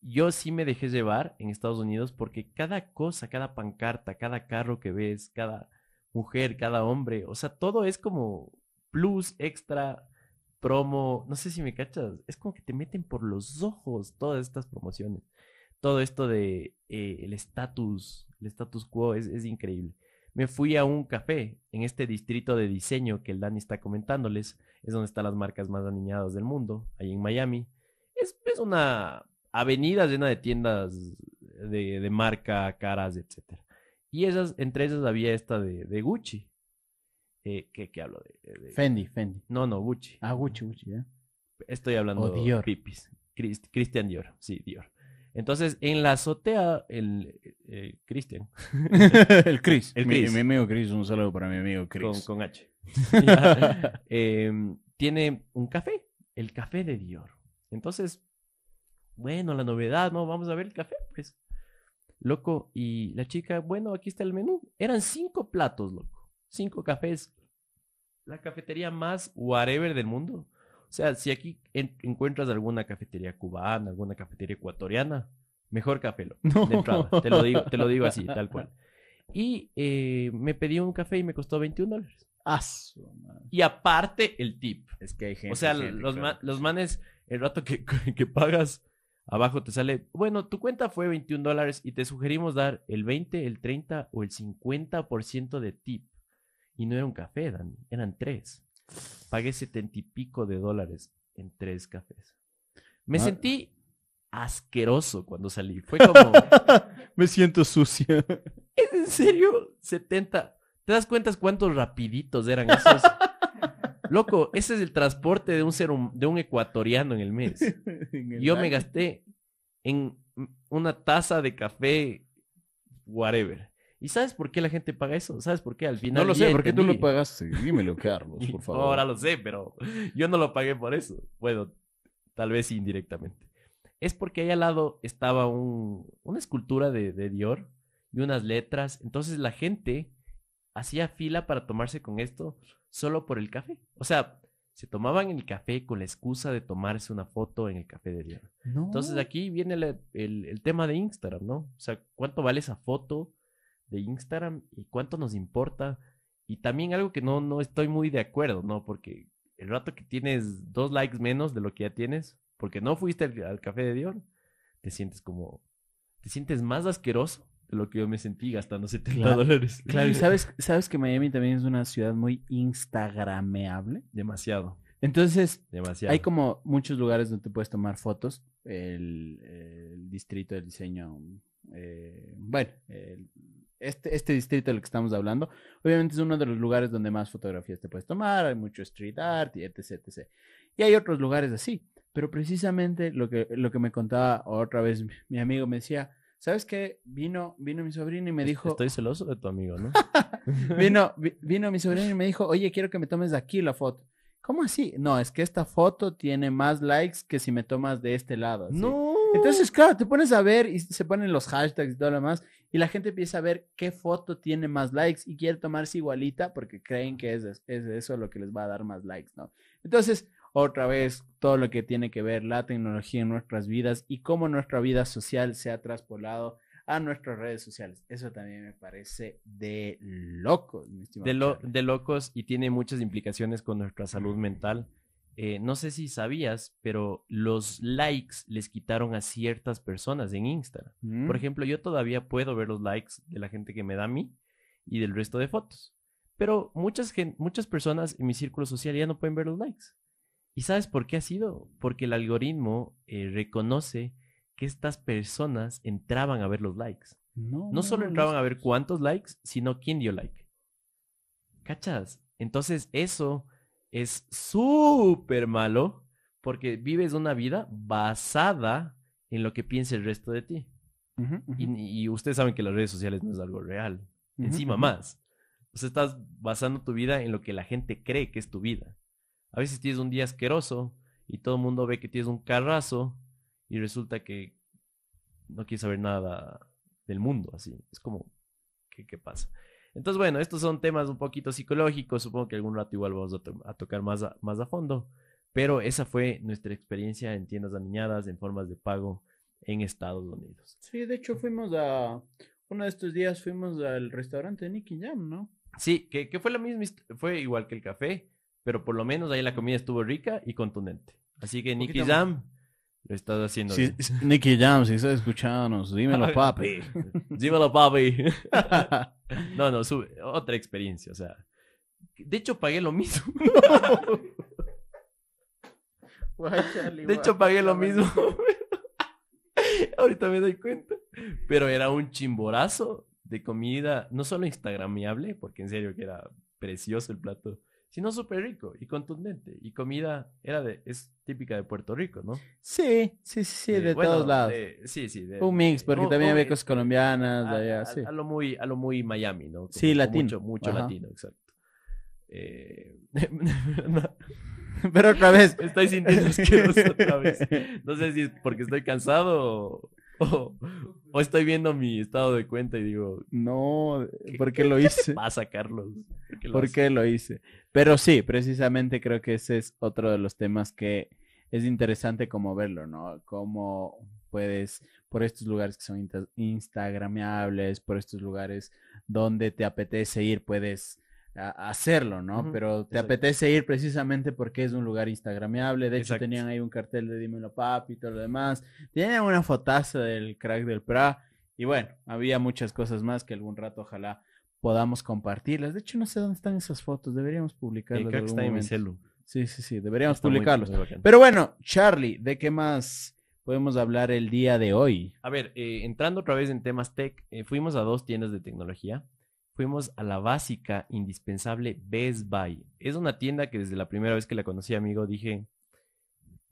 Yo sí me dejé llevar en Estados Unidos porque cada cosa, cada pancarta, cada carro que ves, cada mujer, cada hombre, o sea, todo es como plus, extra, promo, no sé si me cachas, es como que te meten por los ojos todas estas promociones. Todo esto de eh, el estatus, el status quo es, es increíble. Me fui a un café en este distrito de diseño que el Dani está comentándoles, es donde están las marcas más aniñadas del mundo, ahí en Miami. Es, es una avenida llena de tiendas de, de marca, caras, etc. Y esas, entre esas había esta de, de Gucci. Eh, ¿qué, qué hablo de, de- Fendi, Fendi. No, no, Gucci. Ah, Gucci, Gucci, ¿ya? Estoy hablando O de Dior. Pipis. Chris- Christian Dior. Sí, Dior. Entonces, en la azotea, el eh, Christian, [laughs] [laughs] el Chris. El Mi- Chris. Mi, amigo Chris, un saludo para mi amigo Chris. con H, [laughs] em, tiene un café, el café de Dior. Entonces, bueno, la novedad, ¿no? Vamos a ver el café, pues. Loco, y la chica, bueno, aquí está el menú. Eran cinco platos, loco. Cinco cafés. La cafetería más whatever del mundo. O sea, si aquí en- encuentras alguna cafetería cubana, alguna cafetería ecuatoriana, mejor. [laughs] No. De entrada. Te lo digo, te lo digo así, tal cual. [laughs] Y eh, me pedí un café y me costó 21 dólares. Ah. Y aparte el tip. Es que hay gente. O sea, gente, los, claro. ma- los manes, el rato que, [laughs] que pagas, abajo te sale, bueno, tu cuenta fue 21 dólares y te sugerimos dar el 20, el 30 o el 50% de tip. Y no era un café, Dani, eran tres. Pagué setenta y pico de dólares en tres cafés. Me Ah. sentí asqueroso cuando salí. Fue [laughs] como, Me siento sucia. ¿es en serio? 70. ¿Te das cuenta cuántos rapiditos eran esos? [laughs] Loco, ese es el transporte de un ser hum- de un ecuatoriano en el mes. [laughs] Yo me gasté en una taza de café, whatever. ¿Y sabes por qué la gente paga eso? ¿Sabes por qué? Al final. No lo sé, ¿por qué tú lo pagaste? Dímelo, [laughs] Carlos, por favor. Ahora lo sé, pero yo no lo pagué por eso. Bueno, tal vez indirectamente. Es porque ahí al lado estaba un, una escultura de, de Dior y unas letras. Entonces la gente hacía fila para tomarse con esto solo por el café. O sea, se tomaban el café con la excusa de tomarse una foto en el café de Dior. No. Entonces aquí viene la- el, el tema de Instagram, ¿no? O sea, ¿cuánto vale esa foto de Instagram y cuánto nos importa? Y también algo que no, no estoy muy de acuerdo, ¿no? Porque el rato que tienes dos likes menos de lo que ya tienes, porque no fuiste al, al café de Dior, te sientes como, te sientes más asqueroso de lo que yo me sentí gastando 70 Claro, dólares. [laughs] Claro, y sabes, [laughs] sabes que Miami también es una ciudad muy instagrameable. Demasiado, Entonces, demasiado. hay como muchos lugares donde te puedes tomar fotos. El, el distrito del diseño, eh, bueno, el- este, este distrito del que estamos hablando, obviamente es uno de los lugares donde más fotografías te puedes tomar, hay mucho street art, y etc, etc. Y hay otros lugares así, pero precisamente lo que, lo que me contaba otra vez mi, mi amigo me decía, ¿sabes qué? Vino, vino mi sobrino y me dijo, Estoy celoso de tu amigo, ¿no? [laughs] vino, [laughs] vi- vino mi sobrino y me dijo, oye, quiero que me tomes de aquí la foto. ¿Cómo así? No, es que esta foto tiene más likes que si me tomas de este lado. así. no. Entonces, claro, te pones a ver y se ponen los hashtags y todo lo demás, y la gente empieza a ver qué foto tiene más likes y quiere tomarse igualita porque creen que es, es eso lo que les va a dar más likes, ¿no? Entonces, otra vez, todo lo que tiene que ver la tecnología en nuestras vidas y cómo nuestra vida social se ha traspolado a nuestras redes sociales. Eso también me parece de locos, mi estimado de, lo- de locos y tiene muchas implicaciones con nuestra salud mental. Eh, no sé si sabías, pero los likes les quitaron a ciertas personas en Instagram. ¿Mm? Por ejemplo, yo todavía puedo ver los likes de la gente que me da a mí y del resto de fotos. Pero muchas, muchas personas en mi círculo social ya no pueden ver los likes. ¿Y sabes por qué ha sido? Porque el algoritmo eh, reconoce que estas personas entraban a ver los likes. no, No solo entraban a ver cuántos likes, sino quién dio like. ¿Cachas? Entonces eso es súper malo porque vives una vida basada en lo que piensa el resto de ti. Y, y ustedes saben que las redes sociales no es algo real. Encima más. O sea, estás basando tu vida en lo que la gente cree que es tu vida. A veces tienes un día asqueroso y todo el mundo ve que tienes un carrazo y resulta que no quieres saber nada del mundo, así. Es como, ¿qué, qué pasa? Entonces, bueno, estos son temas un poquito psicológicos, supongo que algún rato igual vamos a, to- a tocar más a, más a fondo, pero esa fue nuestra experiencia en tiendas aniñadas, en formas de pago en Estados Unidos. Sí, de hecho fuimos a... Uno de estos días fuimos al restaurante de Nicky Jam, ¿no? Sí, que, que fue la misma, fue igual que el café, pero por lo menos ahí la comida estuvo rica y contundente. Así que Nicky Jam lo estás haciendo Sí, bien. Nicky Jam, si estás escuchándonos, dímelo, [laughs] papi. Dímelo, papi. [laughs] No, no, sube, otra experiencia, o sea. De hecho, pagué lo mismo. [laughs] De hecho, pagué lo mismo. Ahorita me doy cuenta. Pero era un chimborazo de comida, no solo instagramiable, porque en serio que era precioso el plato, sino súper rico y contundente. Y comida era de, es típica de Puerto Rico, ¿no? Sí, sí, sí, sí, Eh, de bueno, todos lados. de- sí, sí. de- Un mix, porque un- también un- había cosas colombianas, a, allá, a- sí. a lo muy, a lo muy Miami, ¿no? Como Sí, latino. Mucho, mucho Ajá. latino, exacto. Eh, [laughs] [laughs] Pero otra vez. Estoy sintiendo asqueroso otra vez. [laughs] No sé si es porque estoy cansado o, o- o estoy viendo mi estado de cuenta y digo, No, ¿por qué lo ¿qué hice? pasa, Carlos? ¿Por qué lo ¿Por haces? qué lo hice? Pero sí, precisamente creo que ese es otro de los temas que es interesante como verlo, ¿no? Cómo puedes, por estos lugares que son insta- instagramiables, por estos lugares donde te apetece ir, puedes a- hacerlo, ¿no? Pero te exacto. apetece ir precisamente porque es un lugar instagramiable. De hecho, Exacto. tenían ahí un cartel de Dímelo Papi y todo lo demás. Tenían una fotaza del crack del PRA. Y bueno, había muchas cosas más que algún rato ojalá podamos compartirlas. De hecho, no sé dónde están esas fotos. Deberíamos Eh, publicarlas. algún está en mi celu. Sí, sí, sí. Deberíamos Está publicarlos. muy. Pero bueno, Charlie, ¿de qué más podemos hablar el día de hoy? A ver, eh, entrando otra vez en temas tech, eh, fuimos a dos tiendas de tecnología. Fuimos a la básica, indispensable Best Buy. Es una tienda que desde la primera vez que la conocí, amigo, dije,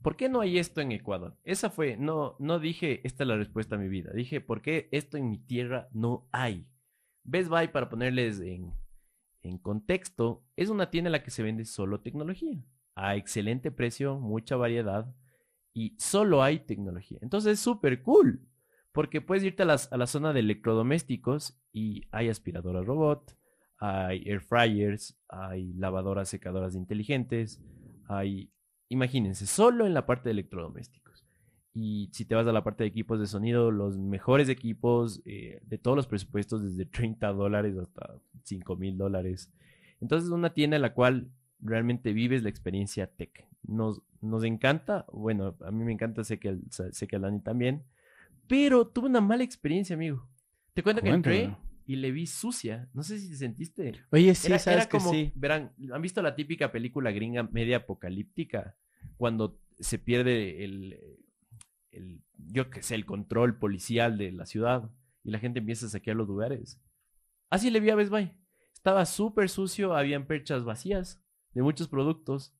¿por qué no hay esto en Ecuador? Esa fue, no, no dije, esta es la respuesta a mi vida. Dije, ¿por qué esto en mi tierra no hay? Best Buy, para ponerles en, en contexto, es una tienda en la que se vende solo tecnología. A excelente precio, mucha variedad y solo hay tecnología. Entonces es súper cool. Porque puedes irte a, las- a la zona de electrodomésticos y hay aspiradoras robot, hay air fryers, hay lavadoras secadoras inteligentes, hay, imagínense, solo en la parte de electrodomésticos. Y si te vas a la parte de equipos de sonido, los mejores equipos eh, de todos los presupuestos, desde 30 dólares hasta 5 mil dólares. Entonces es una tienda en la cual realmente vives la experiencia tech. Nos, nos encanta, bueno, a mí me encanta, sé que, el- sé que a Dani también, pero tuve una mala experiencia, amigo. Te cuento que entré y le vi sucia. No sé si te sentiste. Oye, sí, Era, sabes era que como, sí. verán, ¿han visto la típica película gringa media apocalíptica? Cuando se pierde el, el yo qué sé, el control policial de la ciudad y la gente empieza a saquear los lugares. Así le vi a Best Buy. Estaba súper sucio, habían perchas vacías de muchos productos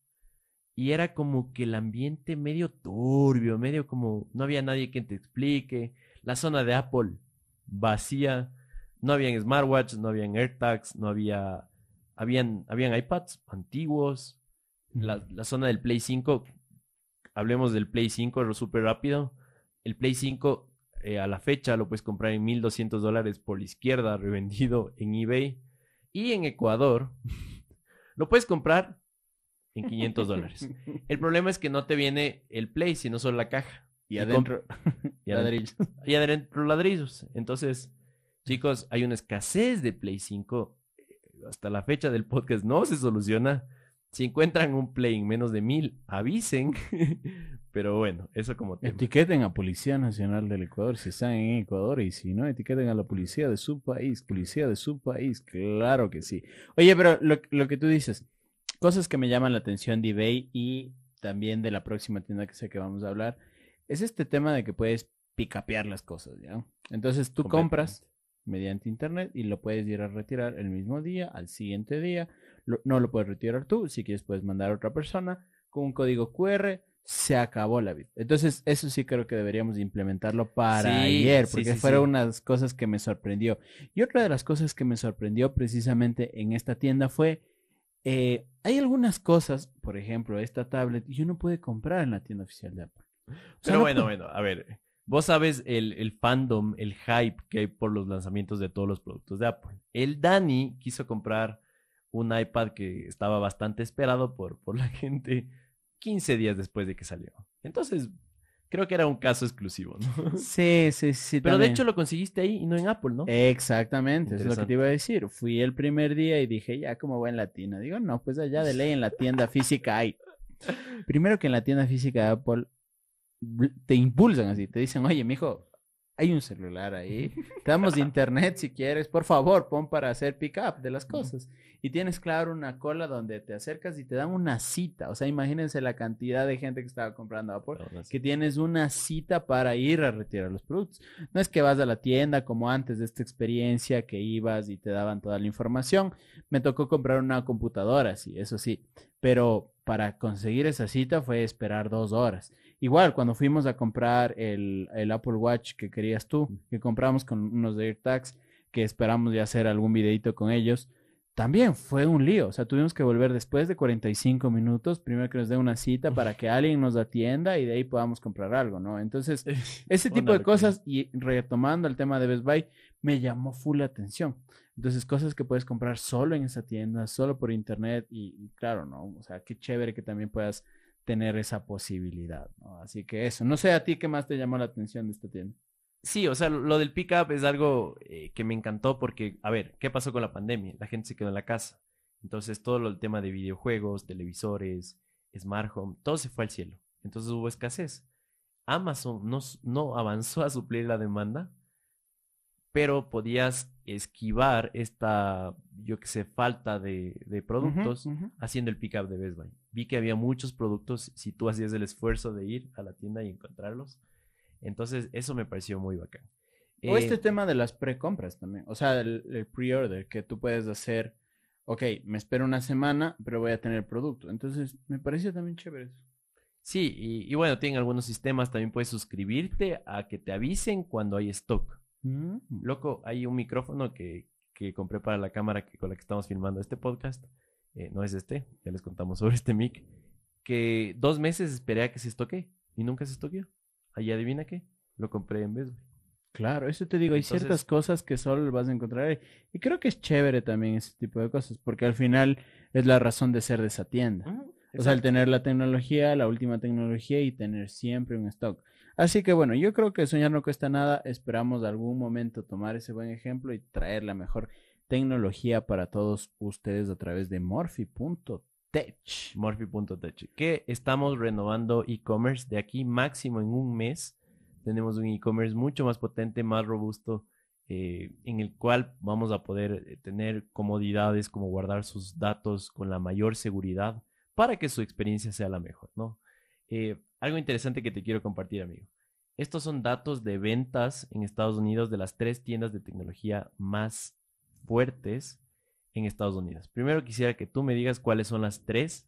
y era como que el ambiente medio turbio, medio como no había nadie que te explique. La zona de Apple vacía, no habían smartwatches, no habían AirTags, no había, habían, habían iPads antiguos. La, la zona del Play 5, hablemos del Play 5 súper rápido. El Play 5 eh, a la fecha lo puedes comprar en 1200 dólares por la izquierda, [laughs] revendido en eBay. Y en Ecuador [laughs] lo puedes comprar en 500 dólares. [laughs] El problema es que no te viene el Play, sino solo la caja. Y com- adentro, [laughs] y adentro- ladrillos. [laughs] y adentro ladrillos. Entonces, chicos, hay una escasez de Play 5. eh, Hasta la fecha del podcast no se soluciona. Si encuentran un Play en menos de mil, avisen. Pero bueno, eso como tema. Etiqueten a Policía Nacional del Ecuador si están en Ecuador y si no, etiqueten a la policía de su país, policía de su país, claro que sí. Oye, pero lo, lo que tú dices, cosas que me llaman la atención de eBay y también de la próxima tienda que sé que vamos a hablar, es este tema de que puedes picapear las cosas, ¿ya? Entonces tú compras mediante internet y lo puedes ir a retirar el mismo día, al siguiente día. Lo- no lo puedes retirar tú, si quieres puedes mandar a otra persona con un código QR, se acabó la vida. Entonces, eso sí creo que deberíamos implementarlo para Sí, ayer, porque sí, fueron unas cosas que me sorprendió. Y otra de las cosas que me sorprendió precisamente en esta tienda fue, eh, hay algunas cosas, por ejemplo, esta tablet, y uno puede comprar en la tienda oficial de Apple. O sea, Pero no bueno, bueno, a ver. Vos sabes el, el fandom, el hype que hay por los lanzamientos de todos los productos de Apple. El Dani quiso comprar un iPad que estaba bastante esperado por, por la [laughs] gente 15 días después de que salió. Entonces, creo que era un caso exclusivo, ¿no? [laughs] Sí, sí, sí. Pero de hecho lo conseguiste ahí y no en Apple, ¿no? Exactamente, es lo que te iba a decir. Fui el primer día y dije, ya, como buen latino. Digo, no, pues allá de ley en la tienda física hay. Primero que en la tienda física de Apple te impulsan así, te dicen, oye, mijo, hay un celular ahí, te damos internet si quieres, por favor, pon para hacer pick up de las cosas. Y tienes, claro, una cola donde te acercas y te dan una cita. O sea, imagínense la cantidad de gente que estaba comprando Apple No, que tienes una cita para ir a retirar los productos. No es que vas a la tienda como antes de esta experiencia que ibas y te daban toda la información. Me tocó comprar una computadora, sí, eso sí. Pero para conseguir esa cita fue esperar dos horas. Igual, cuando fuimos a comprar el, el Apple Watch que querías tú, que compramos con unos AirTags, que esperamos ya hacer algún videito con ellos, también fue un lío. O sea, tuvimos que volver después de 45 minutos, primero que nos dé una cita para que alguien nos atienda y de ahí podamos comprar algo, ¿no? Entonces, [laughs] ese tipo de cosas, y retomando el tema de Best Buy, me llamó full la atención. Entonces, cosas que puedes comprar solo en esa tienda, solo por internet, y, y claro, ¿no? O sea, qué chévere que también puedas tener esa posibilidad. Así que eso, no sé a ti qué más te llamó la atención de esta tienda. Sí, o sea, lo del pick-up es algo eh, que me encantó porque, a ver, ¿qué pasó con la pandemia? La gente se quedó en la casa. Entonces, todo lo, el tema de videojuegos, televisores, smart home, todo se fue al cielo. Entonces hubo escasez. Amazon no, no avanzó a suplir la demanda, pero podías esquivar esta, yo que sé, falta de, de productos haciendo el pick-up de Best Buy. Vi que había muchos productos si tú hacías el esfuerzo de ir a la tienda y encontrarlos. Entonces, eso me pareció muy bacán. O este Eh, tema de las precompras también. O sea, el, el pre-order que tú puedes hacer. Ok, me espero una semana, pero voy a tener el producto. Entonces, me pareció también chévere eso. Sí, y, y bueno, tienen algunos sistemas, también puedes suscribirte a que te avisen cuando hay stock. Mm. Loco, hay un micrófono que, que compré para la cámara que, con la que estamos filmando este podcast. eh, no es este, ya les contamos [laughs] sobre este mic. Que dos meses esperé a que se estoque y nunca se estoqueó. Ahí adivina qué, lo compré en Buy. Claro, eso te digo, hay ciertas cosas que solo vas a encontrar ahí. Y creo que es chévere también ese tipo de cosas, porque al final es la razón de ser de esa tienda. O sea, el tener la tecnología, la última tecnología y tener siempre un stock. Así que bueno, yo creo que soñar no cuesta nada. Esperamos algún momento tomar ese buen ejemplo y traer la mejor tecnología para todos ustedes a través de morphy.tech. Morphy.tech, que estamos renovando e-commerce de aquí máximo en un mes. Tenemos un e-commerce mucho más potente, más robusto, eh, en el cual vamos a poder eh, tener comodidades como guardar sus datos con la mayor seguridad para que su experiencia sea la mejor, ¿no? Eh, algo interesante que te quiero compartir, amigo. Estos son datos de ventas en Estados Unidos de las tres tiendas de tecnología más fuertes en Estados Unidos. Primero quisiera que tú me digas cuáles son las tres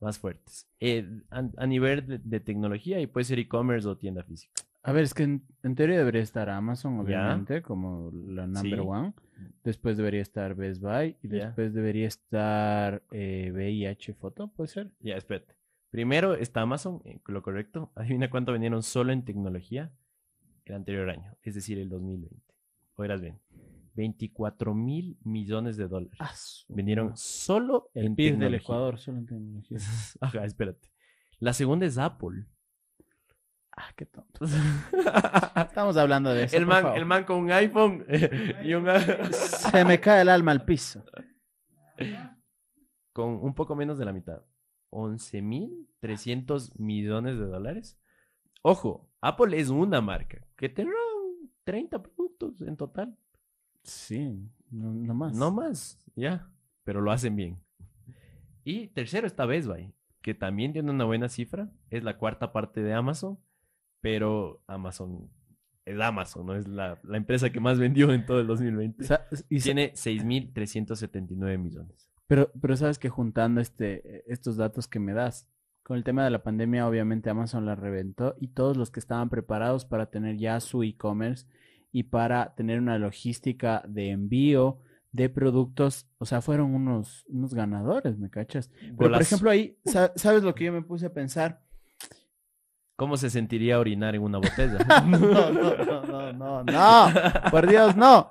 más fuertes eh, a, a nivel de, de tecnología y puede ser e-commerce o tienda física. A ver, es que en, en teoría debería estar Amazon, obviamente, como la number Sí. one. Después debería estar Best Buy y después debería estar eh, VIH Foto, ¿puede ser? Ya, espérate. Primero está Amazon, eh, lo correcto. Adivina cuánto vendieron solo en tecnología el anterior año, es decir, el 2020. Oigas bien, 24 mil millones de dólares. vendieron solo el en PIB del tecnología. Ecuador solo en tecnología. [laughs] Ajá, espérate. La segunda es Apple. ah, qué tonto. Estamos hablando de eso. el, man, el man con un iPhone y un... Se me cae el alma al piso. con un poco menos de la mitad. 11.300 millones de dólares. Ojo, Apple es una marca que tendrá 30 productos en total. Sí, no, no más. No más, ya. Pero lo hacen bien. Y tercero está Best Buy, que también tiene una buena cifra. Es la cuarta parte de Amazon, pero Amazon es Amazon, ¿no? Es la, la empresa que más vendió en todo el 2020. Sa- y sa- Tiene 6.379 millones. Pero, pero sabes que juntando este, estos datos que me das, Con el tema de la pandemia, obviamente Amazon la reventó y todos los que estaban preparados para tener ya su e-commerce y para tener una logística de envío de productos, o sea, fueron unos, unos ganadores, ¿me cachas? Pero, por ejemplo, ahí, sa- ¿sabes lo que yo me puse a pensar? ¿Cómo se sentiría orinar en una botella? [laughs] No, no, no, no, no, no, por Dios, no.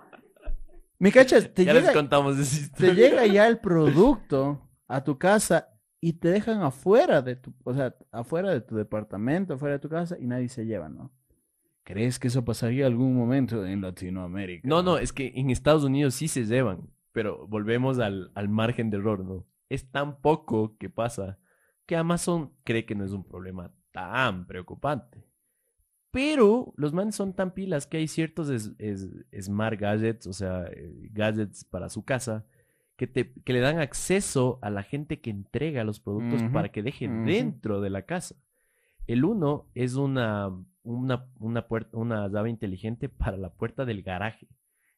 ¿Me cachas? Te ya les llega, contamos esa te llega ya el producto a tu casa y te dejan afuera de tu, o sea, afuera de tu departamento, afuera de tu casa y nadie se lleva, ¿no? ¿Crees que eso pasaría algún momento en Latinoamérica? No, no, es que en Estados Unidos sí se llevan, pero volvemos al, al margen de error, ¿no? Es tan poco que pasa que Amazon cree que no es un problema tan preocupante. Pero los manes son tan pilas que hay ciertos es- es- smart gadgets, o sea, eh, gadgets para su casa, que, te, que le dan acceso a la gente que entrega los productos para que deje ujú. dentro de la casa. El uno es una, una, una, puerta, una llave inteligente para la puerta del garaje.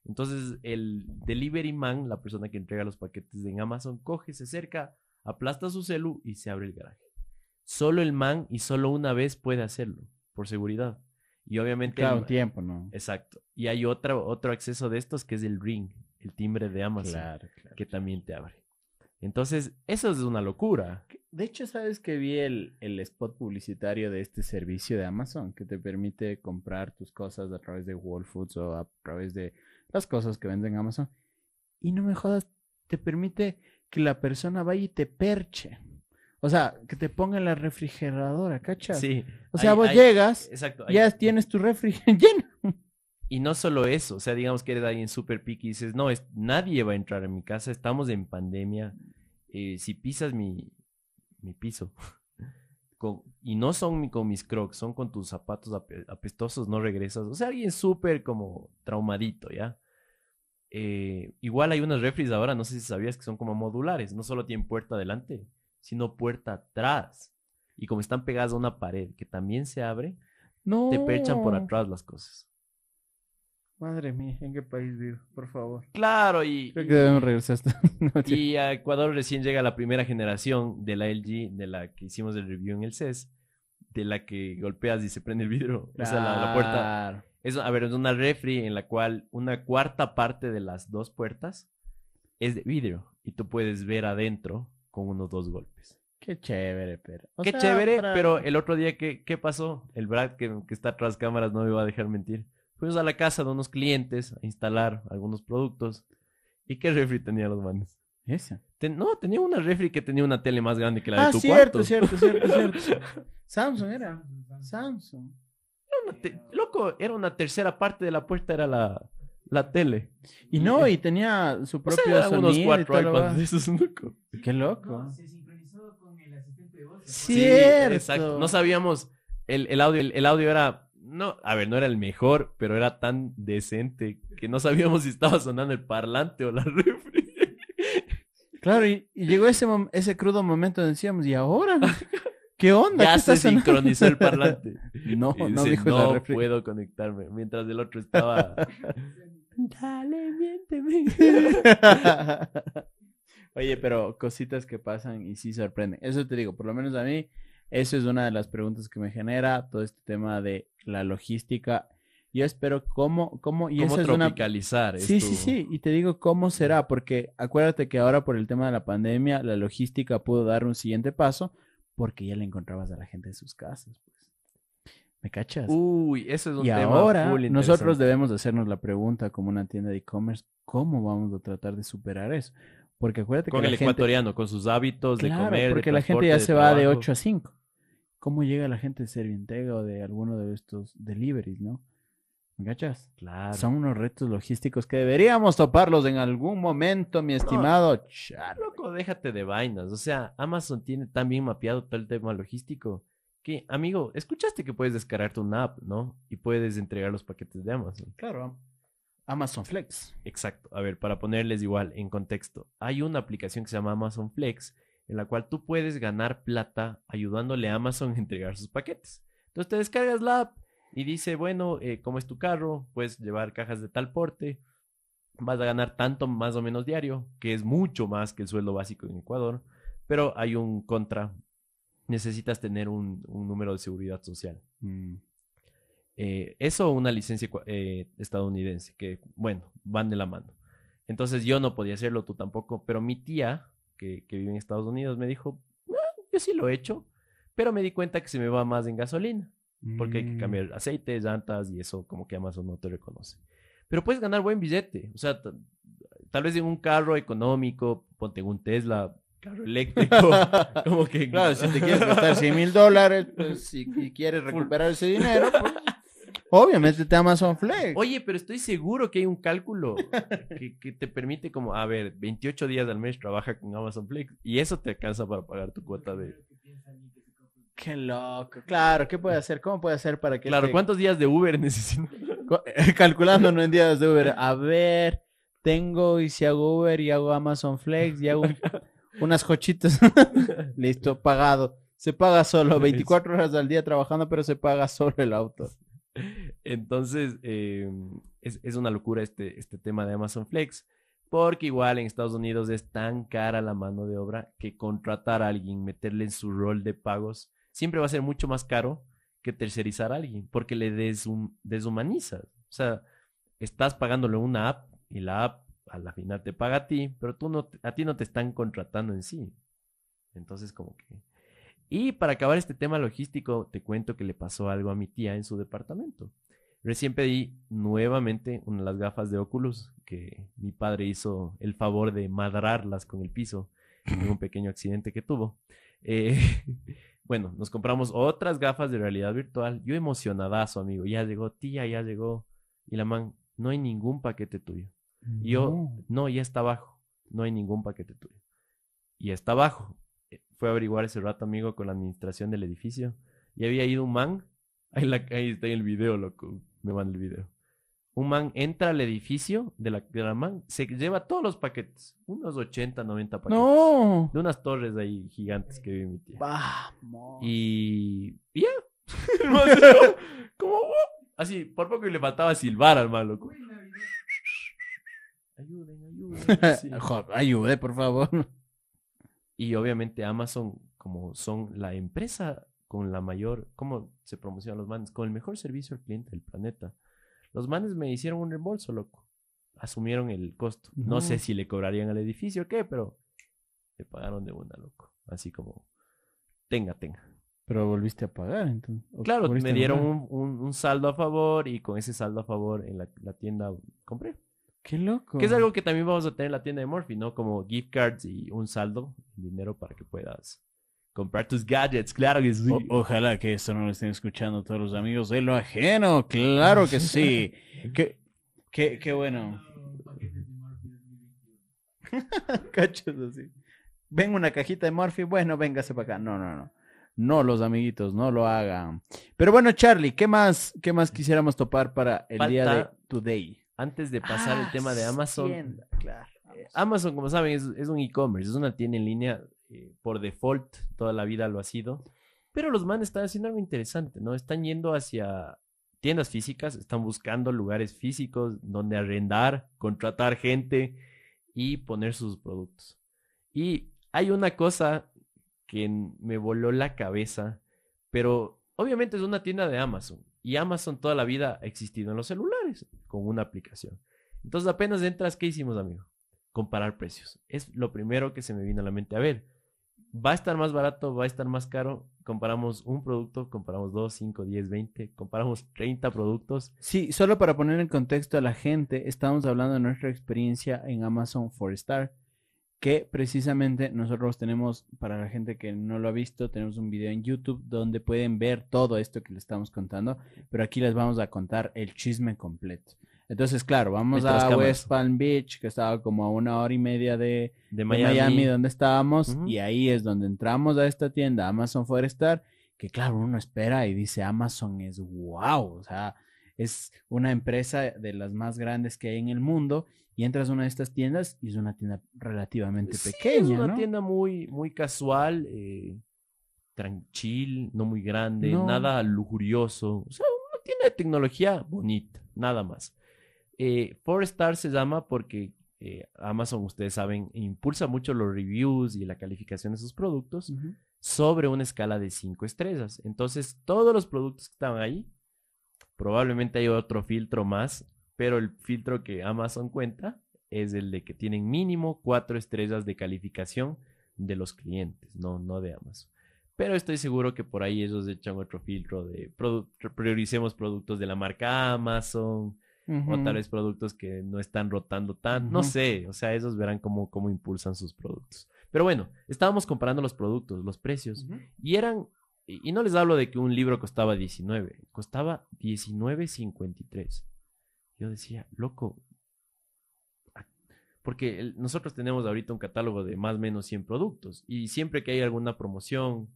Entonces, el delivery man, la persona que entrega los paquetes en Amazon, coge, se acerca, aplasta su celu y se abre el garaje. Solo el man y solo una vez puede hacerlo, por seguridad. Y obviamente... Claro, un tiempo, ¿no? Exacto. Y hay otro, otro acceso de estos que es el ring, el timbre de Amazon, Claro, claro. que también te abre. Entonces, eso es una locura. De hecho, ¿sabes que vi el, el spot publicitario de este servicio de Amazon que te permite comprar tus cosas a través de Whole Foods o a través de las cosas que venden Amazon? Y no me jodas, te permite que la persona vaya y te perche. O sea, que te ponga en la refrigeradora, ¿cachas? Sí. O sea, hay- vos hay- llegas, Exacto. hay- ya tienes tu refri [laughs] lleno. Y no solo eso, o sea, digamos que eres alguien súper picky y dices, no, es, nadie va a entrar en mi casa, estamos en pandemia, eh, si pisas mi, mi piso, [laughs] con, y no son mi- con mis crocs, son con tus zapatos ape- apestosos, no regresas, o sea, alguien súper como traumadito, ¿ya? Eh, igual hay unas refris ahora, no sé si sabías que son como modulares, no solo tienen puerta adelante, sino puerta atrás. Y como están pegadas a una pared que también se abre, No. te perchan por atrás las cosas. Madre mía, ¿en qué país vivo? Por favor. Claro, y, Creo que debemos regresar hasta... [laughs] No, y a Ecuador recién llega la primera generación de la LG, de la que hicimos el review en el CES, de la que golpeas y se prende el vidrio, o sea, la, la puerta. Es, a ver, es una refri en la cual una cuarta parte de las dos puertas es de vidrio y tú puedes ver adentro con unos dos golpes. Qué chévere, pero. o Qué sea, chévere, para- pero el otro día, ¿qué, qué pasó? El Brad que, que está tras cámaras no me va a dejar mentir. Fuimos a la casa de unos clientes a instalar algunos productos. ¿Y qué refri tenían los manes? Esa. Ten- no, tenía una refri que tenía una tele más grande que la de Ah, tu cierto, cuarto. cierto, cierto, [laughs] cierto. Samsung era. Samsung. Una te- Loco, era una tercera parte de la puerta, era la, la tele. Y no, y tenía su O propio sea, eran sonido unos cuatro iPads de esos, loco. Qué loco. se sincronizó con el asistente de voz. Sí, Cierto. exacto. No sabíamos, el, el audio, el, el audio era, no, a ver, no era el mejor, pero era tan decente que no sabíamos si estaba sonando el parlante o la [laughs] refri. Claro, y, y llegó ese, mom- ese crudo momento donde decíamos, ¿y ahora? ¿Qué onda? ya ¿Qué se está sonando?" sincronizó el [laughs] parlante. No, Y no dice, dijo no puedo conectarme. Mientras el otro estaba, [laughs] dale, miénteme. [laughs] Oye, pero cositas que pasan y sí sorprenden. Eso te digo, por lo menos a mí, eso es una de las preguntas que me genera todo este tema de la logística. Yo espero cómo, cómo, y ¿Cómo esa es una... tropicalizar Sí, esto? sí, sí, y te digo cómo será, porque acuérdate que ahora por el tema de la pandemia, la logística pudo dar un siguiente paso, porque ya le encontrabas a la gente en sus casas, pues. ¿Me cachas? Uy, eso es un y tema ahora full nosotros debemos de hacernos la pregunta como una tienda de e-commerce, ¿cómo vamos a tratar de superar eso? Porque acuérdate Con que el la gente, ecuatoriano, con sus hábitos de claro, comer, de porque la gente ya se va de trabajo. 8 a 5. ¿Cómo llega la gente de Servientrega o de alguno de estos deliveries, no? ¿Me cachas? Claro. Son unos retos logísticos que deberíamos toparlos en algún momento, mi estimado Char. Loco, déjate de vainas. O sea, Amazon tiene tan bien mapeado todo el tema logístico que, amigo, escuchaste que puedes descargarte una app, ¿no? Y puedes entregar los paquetes de Amazon. Claro. Amazon Flex. Exacto. A ver, para ponerles igual en contexto, hay una aplicación que se llama Amazon Flex en la cual tú puedes ganar plata ayudándole a Amazon [laughs] a entregar sus paquetes. Entonces te descargas la app y dice, bueno, eh, como es tu carro, puedes llevar cajas de tal porte, vas a ganar tanto más o menos diario, que es mucho más que el sueldo básico en Ecuador, pero hay un contra necesitas tener un, un número de seguridad social. Mm. Eh, eso o una licencia eh, estadounidense, que bueno, van de la mano. Entonces yo no podía hacerlo, tú tampoco, pero mi tía, que, que vive en Estados Unidos, me dijo, "Ah, yo sí lo he hecho, pero me di cuenta que se me va más en gasolina, porque hay que Mm. cambiar aceite, llantas y eso como que Amazon no te reconoce. Pero puedes ganar buen billete, o sea, tal vez en un carro económico, ponte un Tesla, carro eléctrico, [laughs] como que... Claro, si te quieres gastar 100 mil dólares pues, y, y quieres recuperar ese dinero, pues, obviamente te Amazon Flex. Oye, pero estoy seguro que hay un cálculo que, que te permite como, a ver, 28 días al mes trabaja con Amazon Flex y eso te alcanza para pagar tu cuota de... Qué loco. Claro, ¿qué puede hacer? ¿Cómo puede hacer para que... Claro, ¿cuántos días de Uber necesito? [laughs] Calculando no en días de Uber. A ver, tengo y si hago Uber y hago Amazon Flex y hago unas jochitas. [laughs] Listo, pagado. Se paga solo 24 horas al día trabajando, pero se paga solo el auto. Entonces, eh, es, es una locura este, este tema de Amazon Flex, porque igual en Estados Unidos es tan cara la mano de obra que contratar a alguien, meterle en su rol de pagos, siempre va a ser mucho más caro que tercerizar a alguien, porque le deshum- deshumanizas. O sea, estás pagándole una app y la app a la final te paga a ti, pero tú no, te- a ti no te están contratando en sí. Entonces, como que... Y para acabar este tema logístico, te cuento que le pasó algo a mi tía en su departamento. Recién pedí nuevamente una de las gafas de Oculus, que mi padre hizo el favor de madrarlas con el piso en un [laughs] pequeño accidente que tuvo. Eh, [laughs] bueno, nos compramos otras gafas de realidad virtual. Yo emocionadazo, amigo. Ya llegó, tía, ya llegó. Y la man, no hay ningún paquete tuyo. Yo, no, ya está abajo. No hay ningún paquete tuyo. Y está abajo. Eh, Fue a averiguar ese rato, amigo, con la administración del edificio. Y había ido un man. [laughs] Ahí, la- ahí está en el video, loco. Me manda el video. Un man entra al edificio de la, de la man, se lleva todos los paquetes. Unos 80, 90 paquetes. No. De unas torres ahí gigantes que vive mi tía. Vamos. Y, ya. [laughs] [laughs] Como, así, por poco y le faltaba silbar al man, loco. Ayuden, [laughs] ayuden. sí. Ayude, por favor. Y obviamente Amazon, como son la empresa con la mayor, ¿cómo se promocionan los manes? Con el mejor servicio al cliente del planeta. Los manes me hicieron un reembolso, loco. Asumieron el costo. No, No. sé si le cobrarían al edificio o qué, pero le pagaron de una, loco. Así como, tenga, tenga. Pero volviste a pagar, entonces. ¿O Claro, me dieron un, un- un saldo a favor y con ese saldo a favor en la, la tienda compré. Qué loco. Que es algo que también vamos a tener en la tienda de Morphy, ¿no? Como gift cards y un saldo, dinero para que puedas comprar tus gadgets. Claro que sí. O- ojalá que esto no lo estén escuchando todos los amigos de lo ajeno. Claro que sí. [laughs] qué, qué, qué bueno. [laughs] Cachos así. Ven una cajita de Murphy. Bueno, véngase para acá. No, no, no. No, los amiguitos, no lo hagan. Pero bueno, Charlie, ¿qué más, qué más quisiéramos topar para el día de Today? Antes de pasar el tema de Amazon, claro. Amazon, como saben, es, es un e-commerce, es una tienda en línea eh, por default, toda la vida lo ha sido. Pero los manes están haciendo algo interesante, ¿no? Están yendo hacia tiendas físicas, están buscando lugares físicos donde arrendar, contratar gente y poner sus productos. Y hay una cosa que me voló la cabeza, pero obviamente es una tienda de Amazon. Y Amazon toda la vida ha existido en los celulares con una aplicación. Entonces apenas entras, ¿qué hicimos, amigo? Comparar precios. Es lo primero que se me vino a la mente. A ver, ¿va a estar más barato? ¿Va a estar más caro? Comparamos un producto, comparamos dos, cinco, diez, veinte, comparamos 30 productos. Sí, solo para poner en contexto a la gente, estamos hablando de nuestra experiencia en Amazon Star, que precisamente nosotros tenemos, para la gente que no lo ha visto, tenemos un video en YouTube donde pueden ver todo esto que les estamos contando, pero aquí les vamos a contar el chisme completo. Entonces, claro, vamos Mientras a cámaras. West Palm Beach, que estaba como a una hora y media de, De de Miami. Donde estábamos, y ahí es donde entramos a esta tienda, Amazon Forestar, que claro, uno espera y dice Amazon es wow, o sea, es una empresa de las más grandes que hay en el mundo, y entras a una de estas tiendas y es una tienda relativamente Sí, pequeña, es una ¿no? tienda muy, muy casual, eh, tranquil, no muy grande, No. nada lujurioso. O sea, una tienda de tecnología bonita, nada más. Eh, Four Star se llama porque eh, Amazon, ustedes saben, impulsa mucho los reviews y la calificación de sus productos. Sobre una escala de 5 estrellas. Entonces, todos los productos que estaban ahí, probablemente hay otro filtro más, pero el filtro que Amazon cuenta es el de que tienen mínimo 4 estrellas de calificación de los clientes, no, no de Amazon. Pero estoy seguro que por ahí ellos echan otro filtro de produ- prioricemos productos de la marca Amazon, o tal vez productos que no están rotando tan, no sé, o sea, ellos verán cómo, cómo impulsan sus productos. Pero bueno, estábamos comparando los productos, los precios, y eran, y y no les hablo de que un libro costaba 19, costaba 19.53. Yo decía, loco, a- porque nosotros tenemos ahorita un catálogo de más o menos 100 productos, y siempre que hay alguna promoción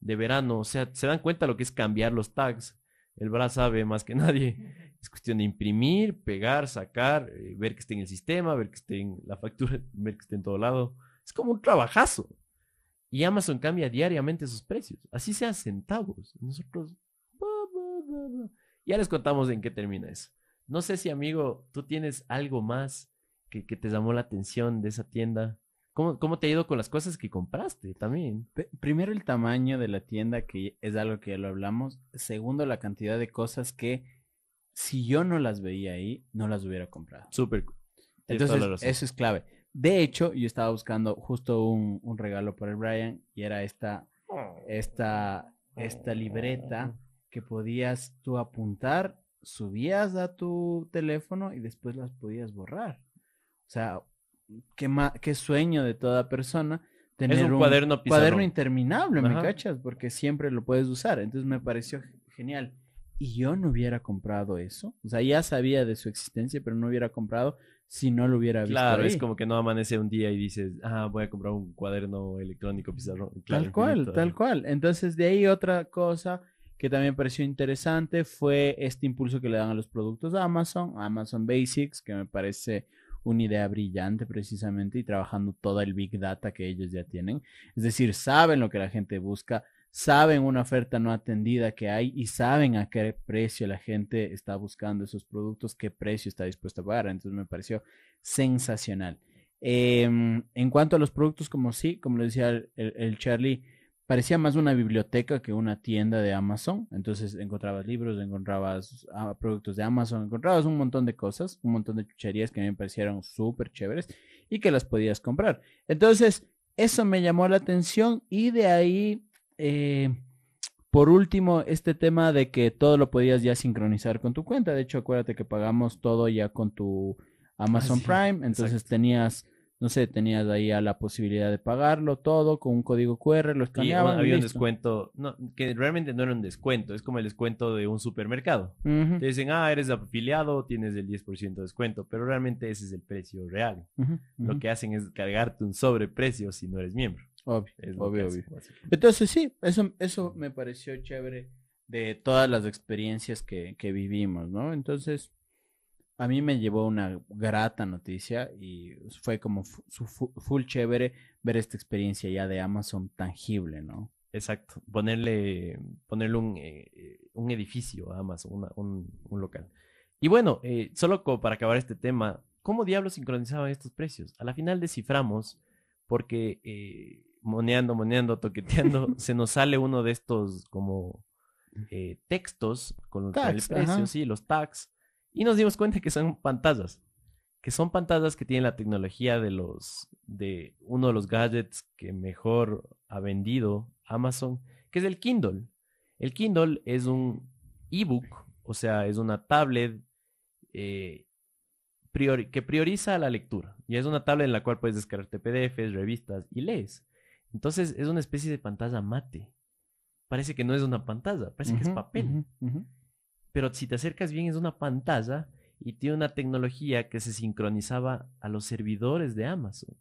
de verano, o sea, se dan cuenta lo que es cambiar los tags. El Bra sabe más que nadie. Es cuestión de imprimir, pegar, sacar, eh, ver que esté en el sistema, ver que esté en la factura, [laughs] ver que esté en todo lado. Es como un trabajazo. Y Amazon cambia diariamente sus precios. Así sea centavos. Nosotros. Ya les contamos en qué termina eso. No sé si, amigo, tú tienes algo más que, que te llamó la atención de esa tienda. ¿Cómo, ¿Cómo te ha ido con las cosas que compraste también? Primero el tamaño de la tienda, que es algo que ya lo hablamos. Segundo, la cantidad de cosas que si yo no las veía ahí, no las hubiera comprado. Súper. Entonces, eso es clave. De hecho, yo estaba buscando justo un, un regalo para el Brian y era esta, esta, esta libreta que podías tú apuntar, subías a tu teléfono y después las podías borrar. O sea, qué, ma- qué sueño de toda persona tener Es un cuaderno cuaderno pizarrón. interminable, ¿me cachas? Porque siempre lo puedes usar. Entonces me pareció ge- genial. Y yo no hubiera comprado eso. O sea, ya sabía de su existencia, pero no hubiera comprado si no lo hubiera visto. Claro, es ahí. como que no amanece un día y dices, ah, voy a comprar un cuaderno electrónico pizarrón. Claro, Tal cual, tal cual. Entonces, de ahí otra cosa que también pareció interesante fue este impulso que le dan a los productos de Amazon, Amazon Basics, que me parece una idea brillante precisamente y trabajando toda el Big Data que ellos ya tienen. Es decir, saben lo que la gente busca, saben una oferta no atendida que hay y saben a qué precio la gente está buscando esos productos, qué precio está dispuesto a pagar. Entonces me pareció sensacional. Em, en cuanto a los productos, como sí, como le decía el Charlie, parecía más una biblioteca que una tienda de Amazon. Entonces encontrabas libros, encontrabas ah, productos de Amazon, encontrabas un montón de cosas, un montón de chucherías que a mí me parecieron súper chéveres y que las podías comprar. Entonces, eso me llamó la atención y de ahí, eh, por último, este tema de que todo lo podías ya sincronizar con tu cuenta. De hecho, acuérdate que pagamos todo ya con tu Amazon sí, Prime. Entonces exacto. tenías, no sé, tenías ahí a la posibilidad de pagarlo todo con un código QR, lo escaneaban. y había un descuento, no, que realmente no era un descuento, es como el descuento de un supermercado. Te dicen, ah, eres afiliado, tienes el 10% de descuento, pero realmente ese es el precio real. Lo que hacen es cargarte un sobreprecio si no eres miembro. Obvio, Es obvio, obvio. Entonces sí, eso, eso me pareció chévere de todas las experiencias que, que vivimos, ¿no? Entonces, a mí me llevó una grata noticia y fue como full chévere ver esta experiencia ya de Amazon tangible, ¿no? Exacto, ponerle, ponerle un, eh, eh, un edificio a Amazon, una- un, un local. Y bueno, eh, solo como para acabar este tema, ¿cómo diablos sincronizaban estos precios? A la final desciframos porque eh, moneando, moneando, toqueteando, [laughs] se nos sale uno de estos como eh, textos con, con el Tags, precio, ajá. sí, los tags, y nos dimos cuenta que son pantallas, que son pantallas que tienen la tecnología de los, de uno de los gadgets que mejor ha vendido Amazon, que es el Kindle. El Kindle es un ebook, o sea, es una tablet eh, priori- que prioriza la lectura. Y es una tablet en la cual puedes descargarte PDFs, revistas y lees. Entonces es una especie de pantalla mate. Parece que no es una pantalla, parece que es papel. Pero si te acercas bien es una pantalla y tiene una tecnología que se sincronizaba a los servidores de Amazon.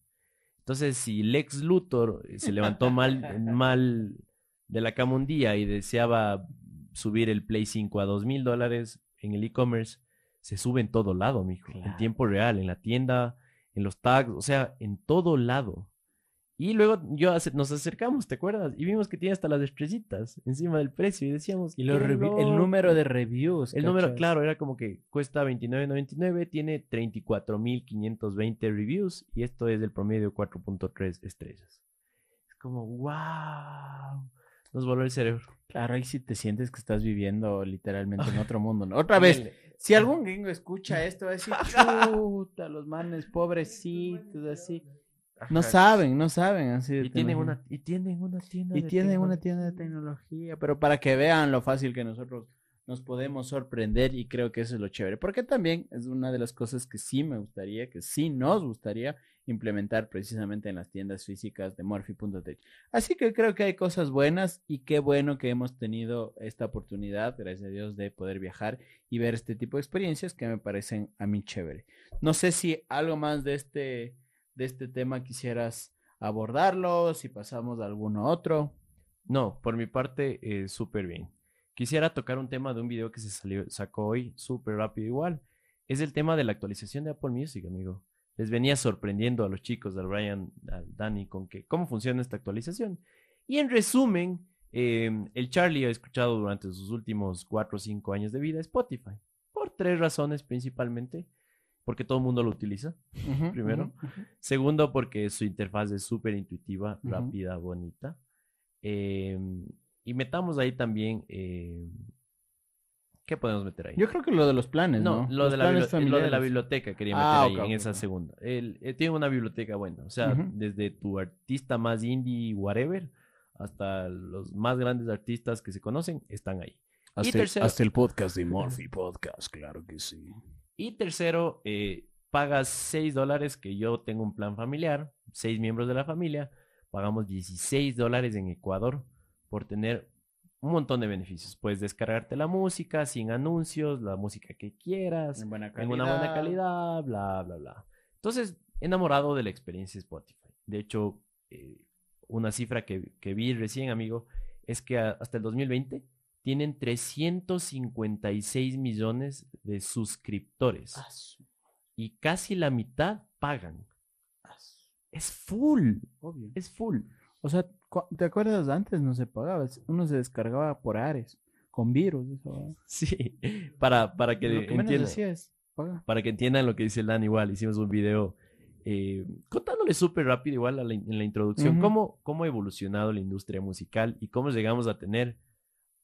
Entonces, si Lex Luthor eh, se levantó mal, [laughs] mal de la cama un día y deseaba subir el Play 5 a dos mil dólares en el e-commerce, se sube en todo lado, mijo. En tiempo real, en la tienda, en los tags, o sea, en todo lado. Y luego yo nos acercamos, ¿te acuerdas? Y vimos que tiene hasta las estrellitas encima del precio y decíamos, Y los "Qué revi- el loco". número de reviews. El número, claro, era como que cuesta 29.99, tiene 34.520 reviews y esto es del promedio 4.3 estrellas. Es como, wow, nos voló el cerebro. Claro, ahí sí te sientes que estás viviendo literalmente en [laughs] otro mundo. ¿no? Otra vez, si algún gringo escucha esto, va a decir, [laughs] chuta, los manes pobrecitos, así. No saben, no saben. Así Y tienen, una, y tienen una tienda. Y de tienen una tienda de tecnología, pero para que vean lo fácil que nosotros nos podemos sorprender y creo que eso es lo chévere, porque también es una de las cosas que sí me gustaría, que sí nos gustaría implementar precisamente en las tiendas físicas de Morphy.tech. Así que creo que hay cosas buenas y qué bueno que hemos tenido esta oportunidad, gracias a Dios, de poder viajar y ver este tipo de experiencias que me parecen a mí chévere. No sé si algo más de este, de este tema quisieras abordarlo, si pasamos a alguno otro. No, por mi parte, eh, súper bien. Quisiera tocar un tema de un video que se salió, sacó hoy, súper rápido igual. Es el tema de la actualización de Apple Music, amigo. Les venía sorprendiendo a los chicos, al Brian, al Dani, con que cómo funciona esta actualización. Y en resumen, eh, el Charlie ha escuchado durante sus últimos cuatro o cinco años de vida Spotify. Por tres razones principalmente. Porque todo el mundo lo utiliza. Primero. Segundo, porque su interfaz es súper intuitiva, rápida, bonita. Eh, y metamos ahí también. eh, ¿Qué podemos meter ahí? Yo creo que lo de los planes, ¿no? no, lo, Los de la planes lo de la biblioteca quería meter Ah, ahí ok, en esa segunda. Él, él tiene una biblioteca buena, o sea, desde tu artista más indie, whatever, hasta los más grandes artistas que se conocen, están ahí. Hasta, el- tercero- hasta el podcast de Morphy Podcast, claro que sí. Y tercero, eh, pagas 6 dólares, que yo tengo un plan familiar, seis miembros de la familia, pagamos 16 dólares en Ecuador por tener un montón de beneficios. Puedes descargarte la música sin anuncios, la música que quieras, En buena en una buena calidad, bla, bla, bla. Entonces, enamorado de la experiencia Spotify. De hecho, eh, una cifra que, que vi recién, amigo, es que a- hasta el 2020 tienen 356 millones de suscriptores su- y casi la mitad pagan. Es full, Obvio. es full. O sea, ¿te acuerdas antes? No se pagaba, uno se descargaba por Ares, con virus. [laughs] Sí, para, para que Lo que menos entiendan. decía es, paga. para que entiendan lo que dice el Dan igual, hicimos un video eh, contándole súper rápido igual a la in- en la introducción cómo, cómo ha evolucionado la industria musical y cómo llegamos a tener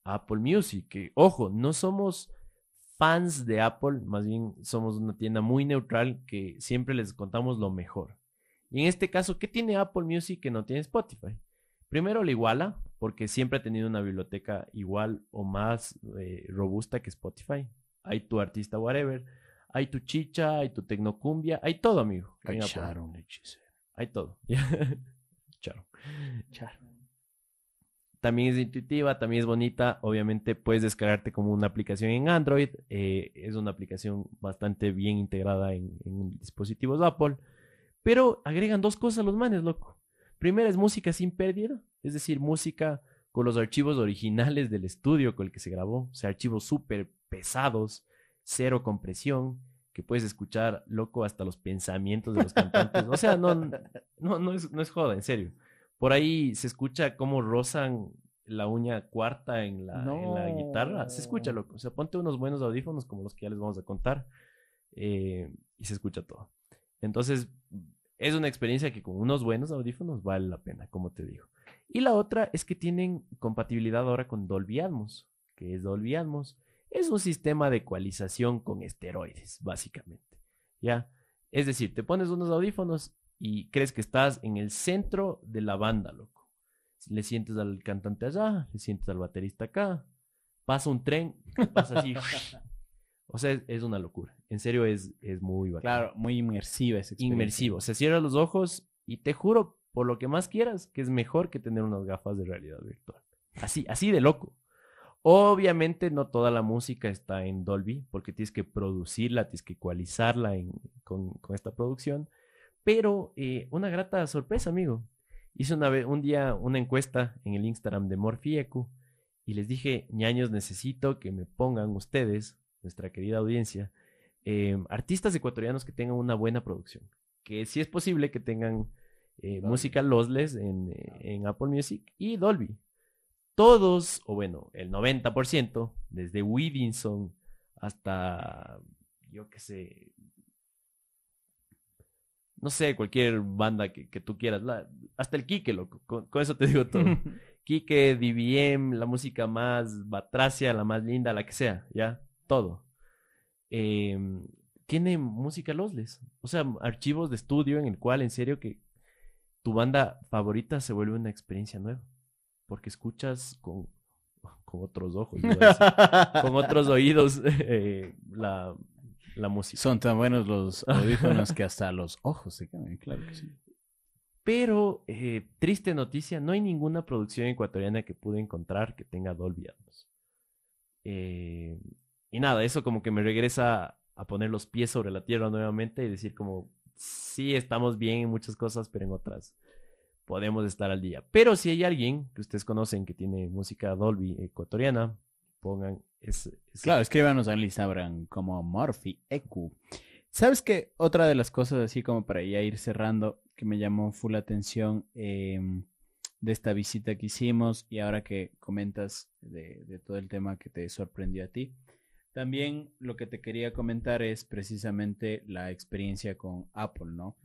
Apple Music. Que, ojo, no somos fans de Apple, más bien somos una tienda muy neutral que siempre les contamos lo mejor. Y en este caso, ¿qué tiene Apple Music que no tiene Spotify? Primero lo iguala, porque siempre ha tenido una biblioteca igual o más eh, robusta que Spotify. Hay tu artista whatever, hay tu chicha, hay tu tecnocumbia, hay todo, amigo. Cacharon, hechicero. Hay todo. [laughs] Charo. Char. También es intuitiva, también es bonita. Obviamente puedes descargarte como una aplicación en Android. eh, es una aplicación bastante bien integrada en, en dispositivos Apple. Pero agregan dos cosas los manes, loco. Primera es música sin pérdida, es decir, música con los archivos [laughs] originales del estudio con el que se grabó. O sea, archivos súper pesados, cero compresión, que puedes escuchar, loco, hasta los pensamientos de los cantantes. O sea, no, [laughs] no, no, es, no es joda, en serio. Por ahí se escucha cómo rozan la uña cuarta en la, en la guitarra. Se escucha, loco. O sea, ponte unos buenos audífonos como los que ya les vamos a contar eh, y se escucha todo. Entonces, es una experiencia que con unos buenos audífonos vale la pena, como te digo. Y la otra es que tienen compatibilidad ahora con Dolby Atmos. que es Dolby Atmos? Es un sistema de ecualización con esteroides, básicamente. ¿Ya? Es decir, te pones unos audífonos y crees que estás en el centro de la banda, loco. Le sientes al cantante allá, le sientes al baterista acá, pasa un tren, pasa así. [laughs] o sea, es, es una locura. En serio, es, es muy bacán. Claro, muy inmersiva esa experiencia. Inmersivo. O sea, cierras los ojos y te juro, por lo que más quieras, que es mejor que tener unas gafas de realidad virtual. Así, así de loco. Obviamente no toda la música está en Dolby, porque tienes que producirla, tienes que ecualizarla en- con, con esta producción. Pero eh, una grata sorpresa, amigo. Hice una vez, un día una encuesta en el Instagram de Morfiecu y les dije, ñaños, necesito que me pongan ustedes, nuestra querida audiencia, eh, artistas ecuatorianos que tengan una buena producción. Que si es posible que tengan eh, música lossless en, eh, en Apple Music y Dolby. Todos, o bueno, el 90%, desde Widinson hasta, yo qué sé, no sé, cualquier banda que, que tú quieras. La- hasta el Kike, loco. Con, con eso te digo todo. [laughs] Kike, DBM, la música más batracia, la más linda, la que sea, ya, todo. Em, tiene música lossless, o sea, archivos de estudio en el cual en serio que tu banda favorita se vuelve una experiencia nueva, porque escuchas con, con otros ojos, con otros [laughs] oídos [laughs] eh, la, la música. Son tan buenos los [laughs] audífonos que hasta los ojos se caen, claro que sí. Pero, eh, triste noticia, no hay ninguna producción ecuatoriana que pude encontrar que tenga Dolby Atmos. Eh, y nada, eso como que me regresa a poner los pies sobre la tierra nuevamente y decir como, sí, estamos bien en muchas cosas, pero en otras podemos estar al día. Pero si hay alguien que ustedes conocen que tiene música Dolby ecuatoriana, pongan ese... ese- Claro, escríbanos al Instagram como Morphy EQ. ¿Sabes qué? Otra de las cosas, así como para ya ir cerrando, que me llamó full atención em, de esta visita que hicimos y ahora que comentas de, de todo el tema que te sorprendió a ti. También lo que te quería comentar es precisamente la experiencia con Apple, ¿no?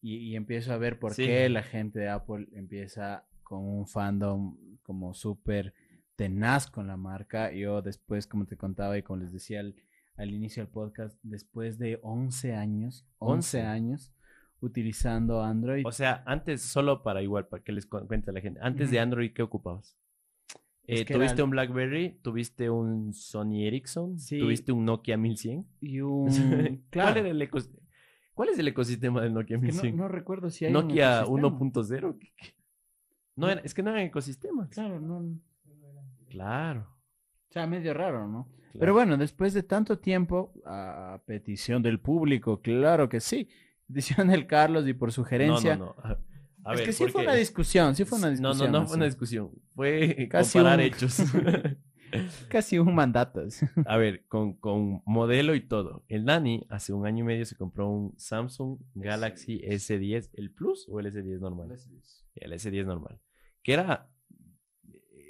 Y, y empiezo a ver por Sí. qué la gente de Apple empieza con un fandom como súper tenaz con la marca. Yo después, como te contaba y como les decía al, al inicio del podcast, después de 11 años, 11 11. años utilizando Android. O sea, antes, solo para igual, para que les cu- cuente a la gente, antes de. Android, ¿qué ocupabas? Es Eh, que ¿Tuviste un BlackBerry? ¿Tuviste un Sony Ericsson? Sí. ¿Tuviste un Nokia 1100? y [laughs] un... ¿Cuál, claro, era el ecos- ¿Cuál es el ecosistema del Nokia es que 1100? no, no recuerdo si hay un Nokia ecosistema. 1.0. ¿Qué- qué? No, era, es que no eran ecosistemas. Claro, no... O Claro. sea, medio raro, ¿no? claro. Pero bueno, después de tanto tiempo, a petición del público, claro que sí. [laughs] Petición del Carlos y por sugerencia. No, no, no. A- es ver, que sí fue una discusión, sí fue una No, discusión. no, no fue una discusión. Fue [laughs] Casi comparar un- hechos. [laughs] Casi un mandato. A ver, con, con modelo y todo. El Dani hace un año y medio se compró un Samsung Galaxy S10, ¿el Plus o el S10 normal? El S10 normal. Que era,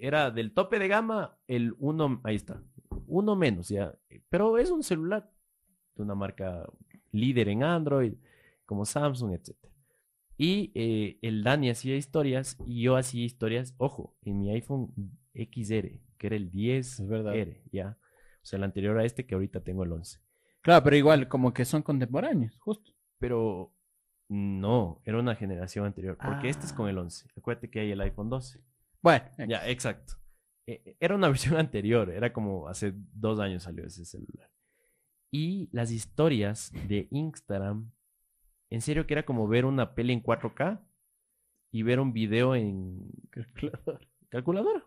era del tope de gama el uno, ahí está, uno menos ya. Pero es un celular de una marca líder en Android, como Samsung, etc. Y eh, el Dani hacía historias y yo hacía historias, ojo, en mi iPhone XR, que era el 10R, Es verdad. ya. O sea, el anterior a este que ahorita tengo el 11. Claro, pero igual, como que son contemporáneos, justo. Pero no, era una generación anterior, porque este es con Ah. el 11. Acuérdate que hay el iPhone 12. Bueno, Ya, exacto. Eh, Era una [laughs] versión anterior, era como hace dos años salió ese celular. Y las historias de Instagram, en serio que era como ver una peli en 4K y ver un video en calculadora. [laughs] calculadora.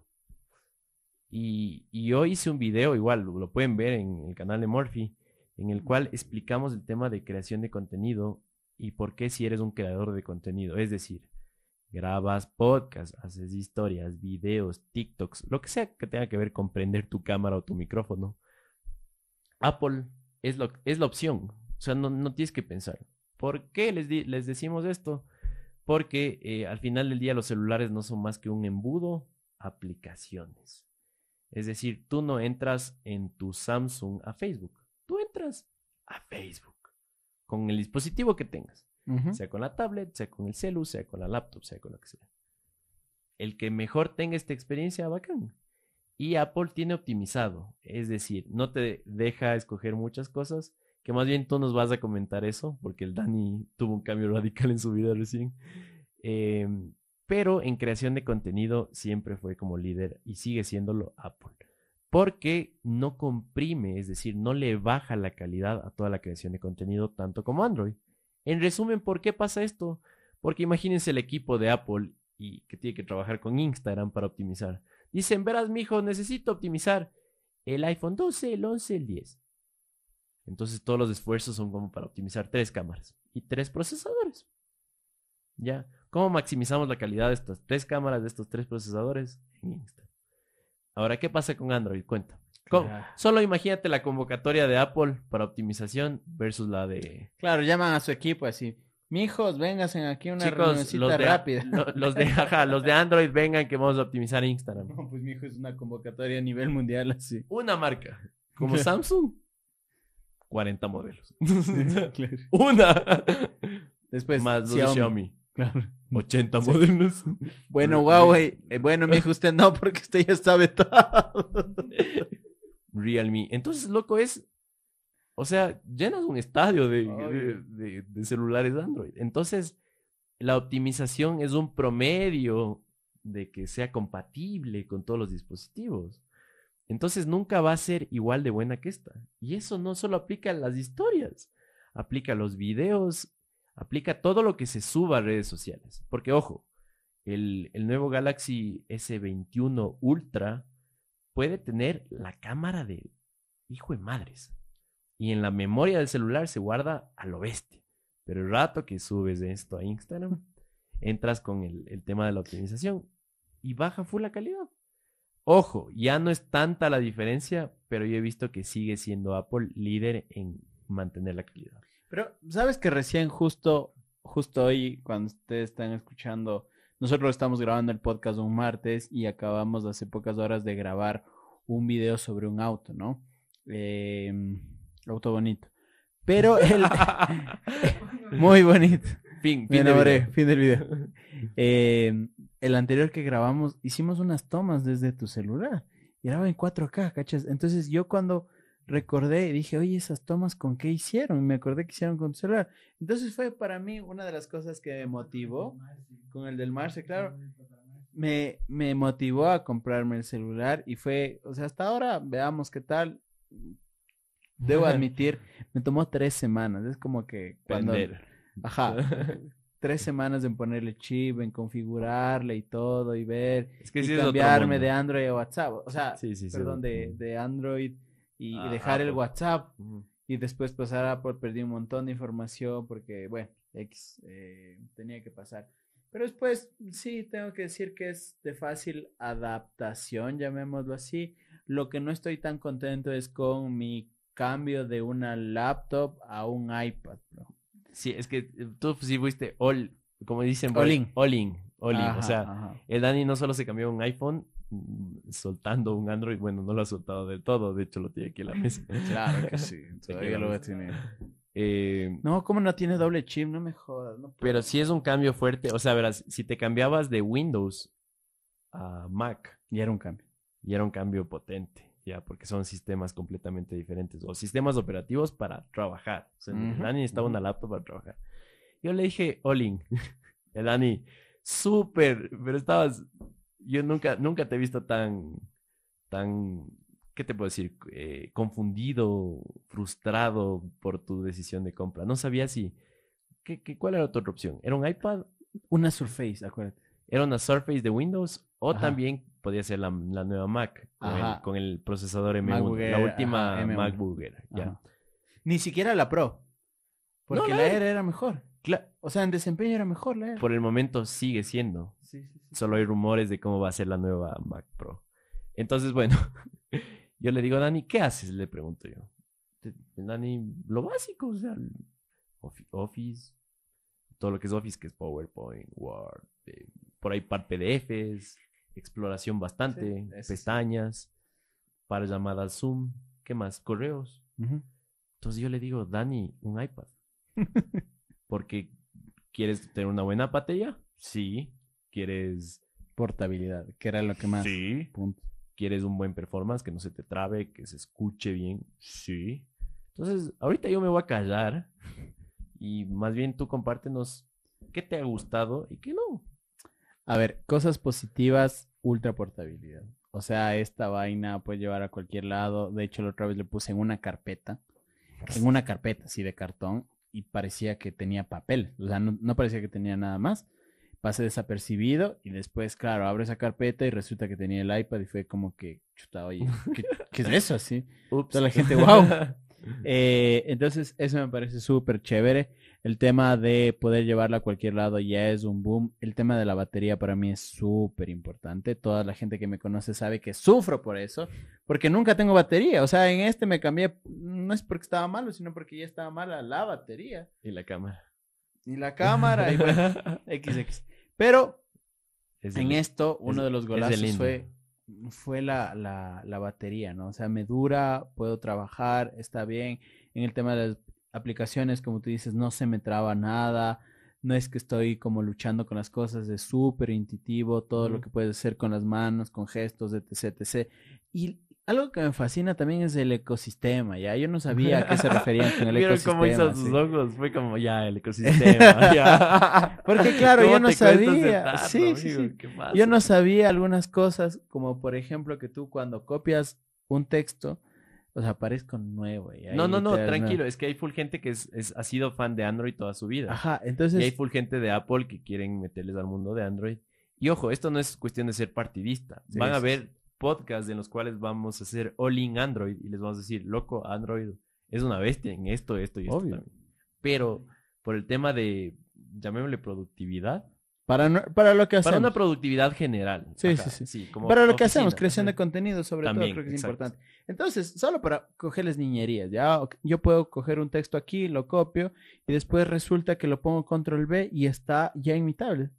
Y, y yo hice un video, igual lo pueden ver en el canal de Morphy, en el cual explicamos el tema de creación de contenido y por qué si eres un creador de contenido. Es decir, grabas podcast, haces historias, videos, TikToks, lo que sea que tenga que ver con prender tu cámara o tu micrófono. Apple es, lo, es la opción. O sea, no, no tienes que pensar. ¿Por qué les, les decimos esto? Porque eh, al final del día los celulares no son más que un embudo, aplicaciones. Es decir, tú no entras en tu Samsung a Facebook. Tú entras a Facebook con el dispositivo que tengas sea con la tablet, sea con el celu, sea con la laptop, sea con lo que sea. El que mejor tenga esta experiencia, bacán. Y Apple tiene optimizado, es decir, no te deja escoger muchas cosas, que más bien tú nos vas a comentar eso, porque el Dani [laughs] tuvo un cambio radical en su vida recién. Em, pero en creación de contenido siempre fue como líder y sigue siéndolo Apple. Porque no comprime, es decir, no le baja la calidad a toda la creación de contenido tanto como Android. En resumen, ¿por qué pasa esto? Porque imagínense el equipo de Apple y que tiene que trabajar con Instagram para optimizar. Dicen, verás, mijo, necesito optimizar el iPhone 12, el 11, el 10. Entonces todos los esfuerzos son como para optimizar tres cámaras y tres procesadores. ¿Ya? ¿Cómo maximizamos la calidad de estas tres cámaras, de estos tres procesadores? En Instagram. Ahora, ¿qué pasa con Android? Cuenta. Solo imagínate la convocatoria de Apple para optimización versus la de Claro, llaman a su equipo así. Mijos, vénganse aquí una Chicos, reunioncita los de, rápida. lo- los, de, ajá, los de Android vengan que vamos a optimizar Instagram. No, pues mijo, es una convocatoria a nivel mundial así. Una marca, como [laughs] Samsung, 40 modelos. [laughs] Claro. [laughs] Una. Después, Más los de Xiaomi. Xiaomi. Claro. 80 modelos. Bueno, Huawei. eh, bueno, me dijo usted no, porque usted ya sabe todo. Realme. Entonces, loco, es. O sea, llenas un estadio de, de- de- de celulares Android. Entonces, la optimización es un promedio de que sea compatible con todos los dispositivos. Entonces, nunca va a ser igual de buena que esta. Y eso no solo aplica a las historias, aplica a los videos, aplica a todo lo que se suba a redes sociales. Porque, ojo, el, el nuevo Galaxy S21 Ultra puede tener la cámara de hijo de madres. Y en la memoria del celular se guarda a lo bestia. Pero el rato que subes esto a Instagram, entras con el, el tema de la optimización y baja full la calidad. Ojo, ya no es tanta la diferencia, pero yo he visto que sigue siendo Apple líder en mantener la calidad. Pero, ¿sabes que recién justo, justo hoy, cuando ustedes están escuchando, nosotros estamos grabando el podcast un martes y acabamos hace pocas horas de grabar un video sobre un auto, ¿no? Eh, auto bonito. Pero [laughs] el... [laughs] Muy bonito. Fin, fin de enamoré, video. fin del video. Eh, el anterior que grabamos, hicimos unas tomas desde tu celular. Y grababa en 4K, ¿cachas? Entonces yo cuando recordé, dije, oye, esas tomas, ¿con qué hicieron? Y me acordé que hicieron con tu celular. Entonces fue para mí una de las cosas que me motivó, con el del Marce, claro, me, me motivó a comprarme el celular y fue, o sea, hasta ahora veamos qué tal. Debo [laughs] admitir, me tomó tres semanas. Es como que cuando... Vender. Ajá. [laughs] tres semanas en ponerle chip, en configurarle y todo, y ver, Es que y sí cambiarme de Android a WhatsApp. O sea, Sí, sí, sí, perdón, de, de Android y, y dejar el. WhatsApp y después pasar a Apple. Perdí un montón de información porque, bueno, X eh, tenía que pasar. Pero después, sí, tengo que decir que es de fácil adaptación, llamémoslo así. Lo que no estoy tan contento es con mi cambio de una laptop a un iPad, bro. Sí, es que eh, tú sí fuiste all, como dicen, All por- in. all in, all in. Ajá, O sea, ajá. el Dani no solo se cambió un iPhone soltando un Android, bueno, no lo ha soltado del todo, de hecho lo tiene aquí en la mesa. [laughs] Claro que sí, [laughs] todavía lo voy a tener. Eh, No, ¿cómo no tiene doble chip? No me jodas. No pero sí es un cambio fuerte, o sea, verás, si te cambiabas de Windows a Mac, Y era un cambio. y era un cambio potente, ya, porque son sistemas completamente diferentes, o sistemas operativos para trabajar. O sea, el Ujú, Dani necesitaba una laptop para trabajar. Yo le dije, Olin, [laughs] el Dani, súper, pero estabas, yo nunca, nunca te he visto tan, tan, ¿qué te puedo decir? Eh, confundido, frustrado por tu decisión de compra. No sabía si, ¿qué, qué, cuál era tu otra opción? ¿Era un iPad? Una Surface, acuérdate. ¿Era una Surface de Windows? O Ajá. también podía ser la, la nueva Mac con el, Ajá. con el procesador M1, MacBook la última ajá, M1. MacBook. Ajá. Ni siquiera la Pro. Porque No, la la- Air era mejor. Cla- O sea, en desempeño era mejor la Air. por el momento sigue siendo. Sí, sí, sí. Solo hay rumores de cómo va a ser la nueva Mac Pro. Entonces, bueno, [laughs] yo le digo, Dani, ¿qué haces? Le pregunto yo. "Te- Dani, lo básico, o sea, Office, todo lo que es Office, que es PowerPoint, Word, eh, por ahí par PDFs, exploración bastante, Sí, pestañas, para llamadas Zoom, ¿qué más? Correos. Entonces yo le digo, Dani, un iPad. [laughs] Porque ¿quieres tener una buena pantalla? Sí. ¿Quieres Portabilidad, que era lo que más. Sí. Punto. ¿Quieres un buen performance, que no se te trabe, que se escuche bien? Sí. Entonces, ahorita yo me voy a callar [laughs] y más bien tú compártenos qué te ha gustado y qué no. A ver, cosas positivas, ultra portabilidad. O sea, esta vaina puede llevar a cualquier lado. De hecho, la otra vez le puse en una carpeta. En una carpeta así de cartón. Y parecía que tenía papel. O sea, no, no parecía que tenía nada más. Pasé desapercibido. Y después, claro, abro esa carpeta y resulta que tenía el iPad. Y fue como que, chuta, oye, ¿qué, qué es eso así? Toda la gente, wow. Eh, entonces, eso me parece súper chévere. El tema de poder llevarla a cualquier lado ya es un boom. El tema de la batería para mí es súper importante. Toda la gente que me conoce sabe que sufro por eso, porque nunca tengo batería. O sea, en este me cambié, no es porque estaba malo, sino porque ya estaba mala la batería. y la cámara. Y la cámara, y bueno, [laughs] XX. Pero Es en el- esto, uno es- de los golazos fue, fue la, la, la batería, ¿no? O sea, me dura, puedo trabajar, está bien. En el tema de las aplicaciones, como tú dices, no se me traba nada. no es que estoy como luchando con las cosas, es súper intuitivo, todo lo que puedes hacer con las manos, con gestos, etc, etc. Y algo que me fascina también es el ecosistema, ¿ya? Yo no sabía a qué se referían con [laughs] el ¿Vieron ecosistema. cómo hizo sus ojos? Fue como, ya, el ecosistema, [laughs] ya. [laughs] Porque, claro, ¿Cómo yo no sabía. Sí, sí. Yo no sabía algunas cosas, como por ejemplo que tú cuando copias un texto, o sea, parezco nuevo. y No, no, no, nuevo. tranquilo. Es que hay full gente que es, es- ha sido fan de Android toda su vida. Ajá, Y hay entonces, full gente de Apple que quieren meterles al mundo de Android. Y ojo, esto no es cuestión de ser partidista. Sí, Van a sí, ver podcasts en los cuales vamos a hacer all in Android y les vamos a decir, loco, Android es una bestia en esto, esto y esto Obvio. también. Pero por el tema de, llamémosle productividad, para, no- para lo que para hacemos. una productividad general. Sí, sí, sí. como Para lo que hacemos, creación de contenido, sobre También, todo, creo que es importante. Entonces, solo para cogerles niñerías, ¿ya? Yo puedo coger un texto aquí, lo copio, y después resulta que lo pongo control B y está ya en mi tablet.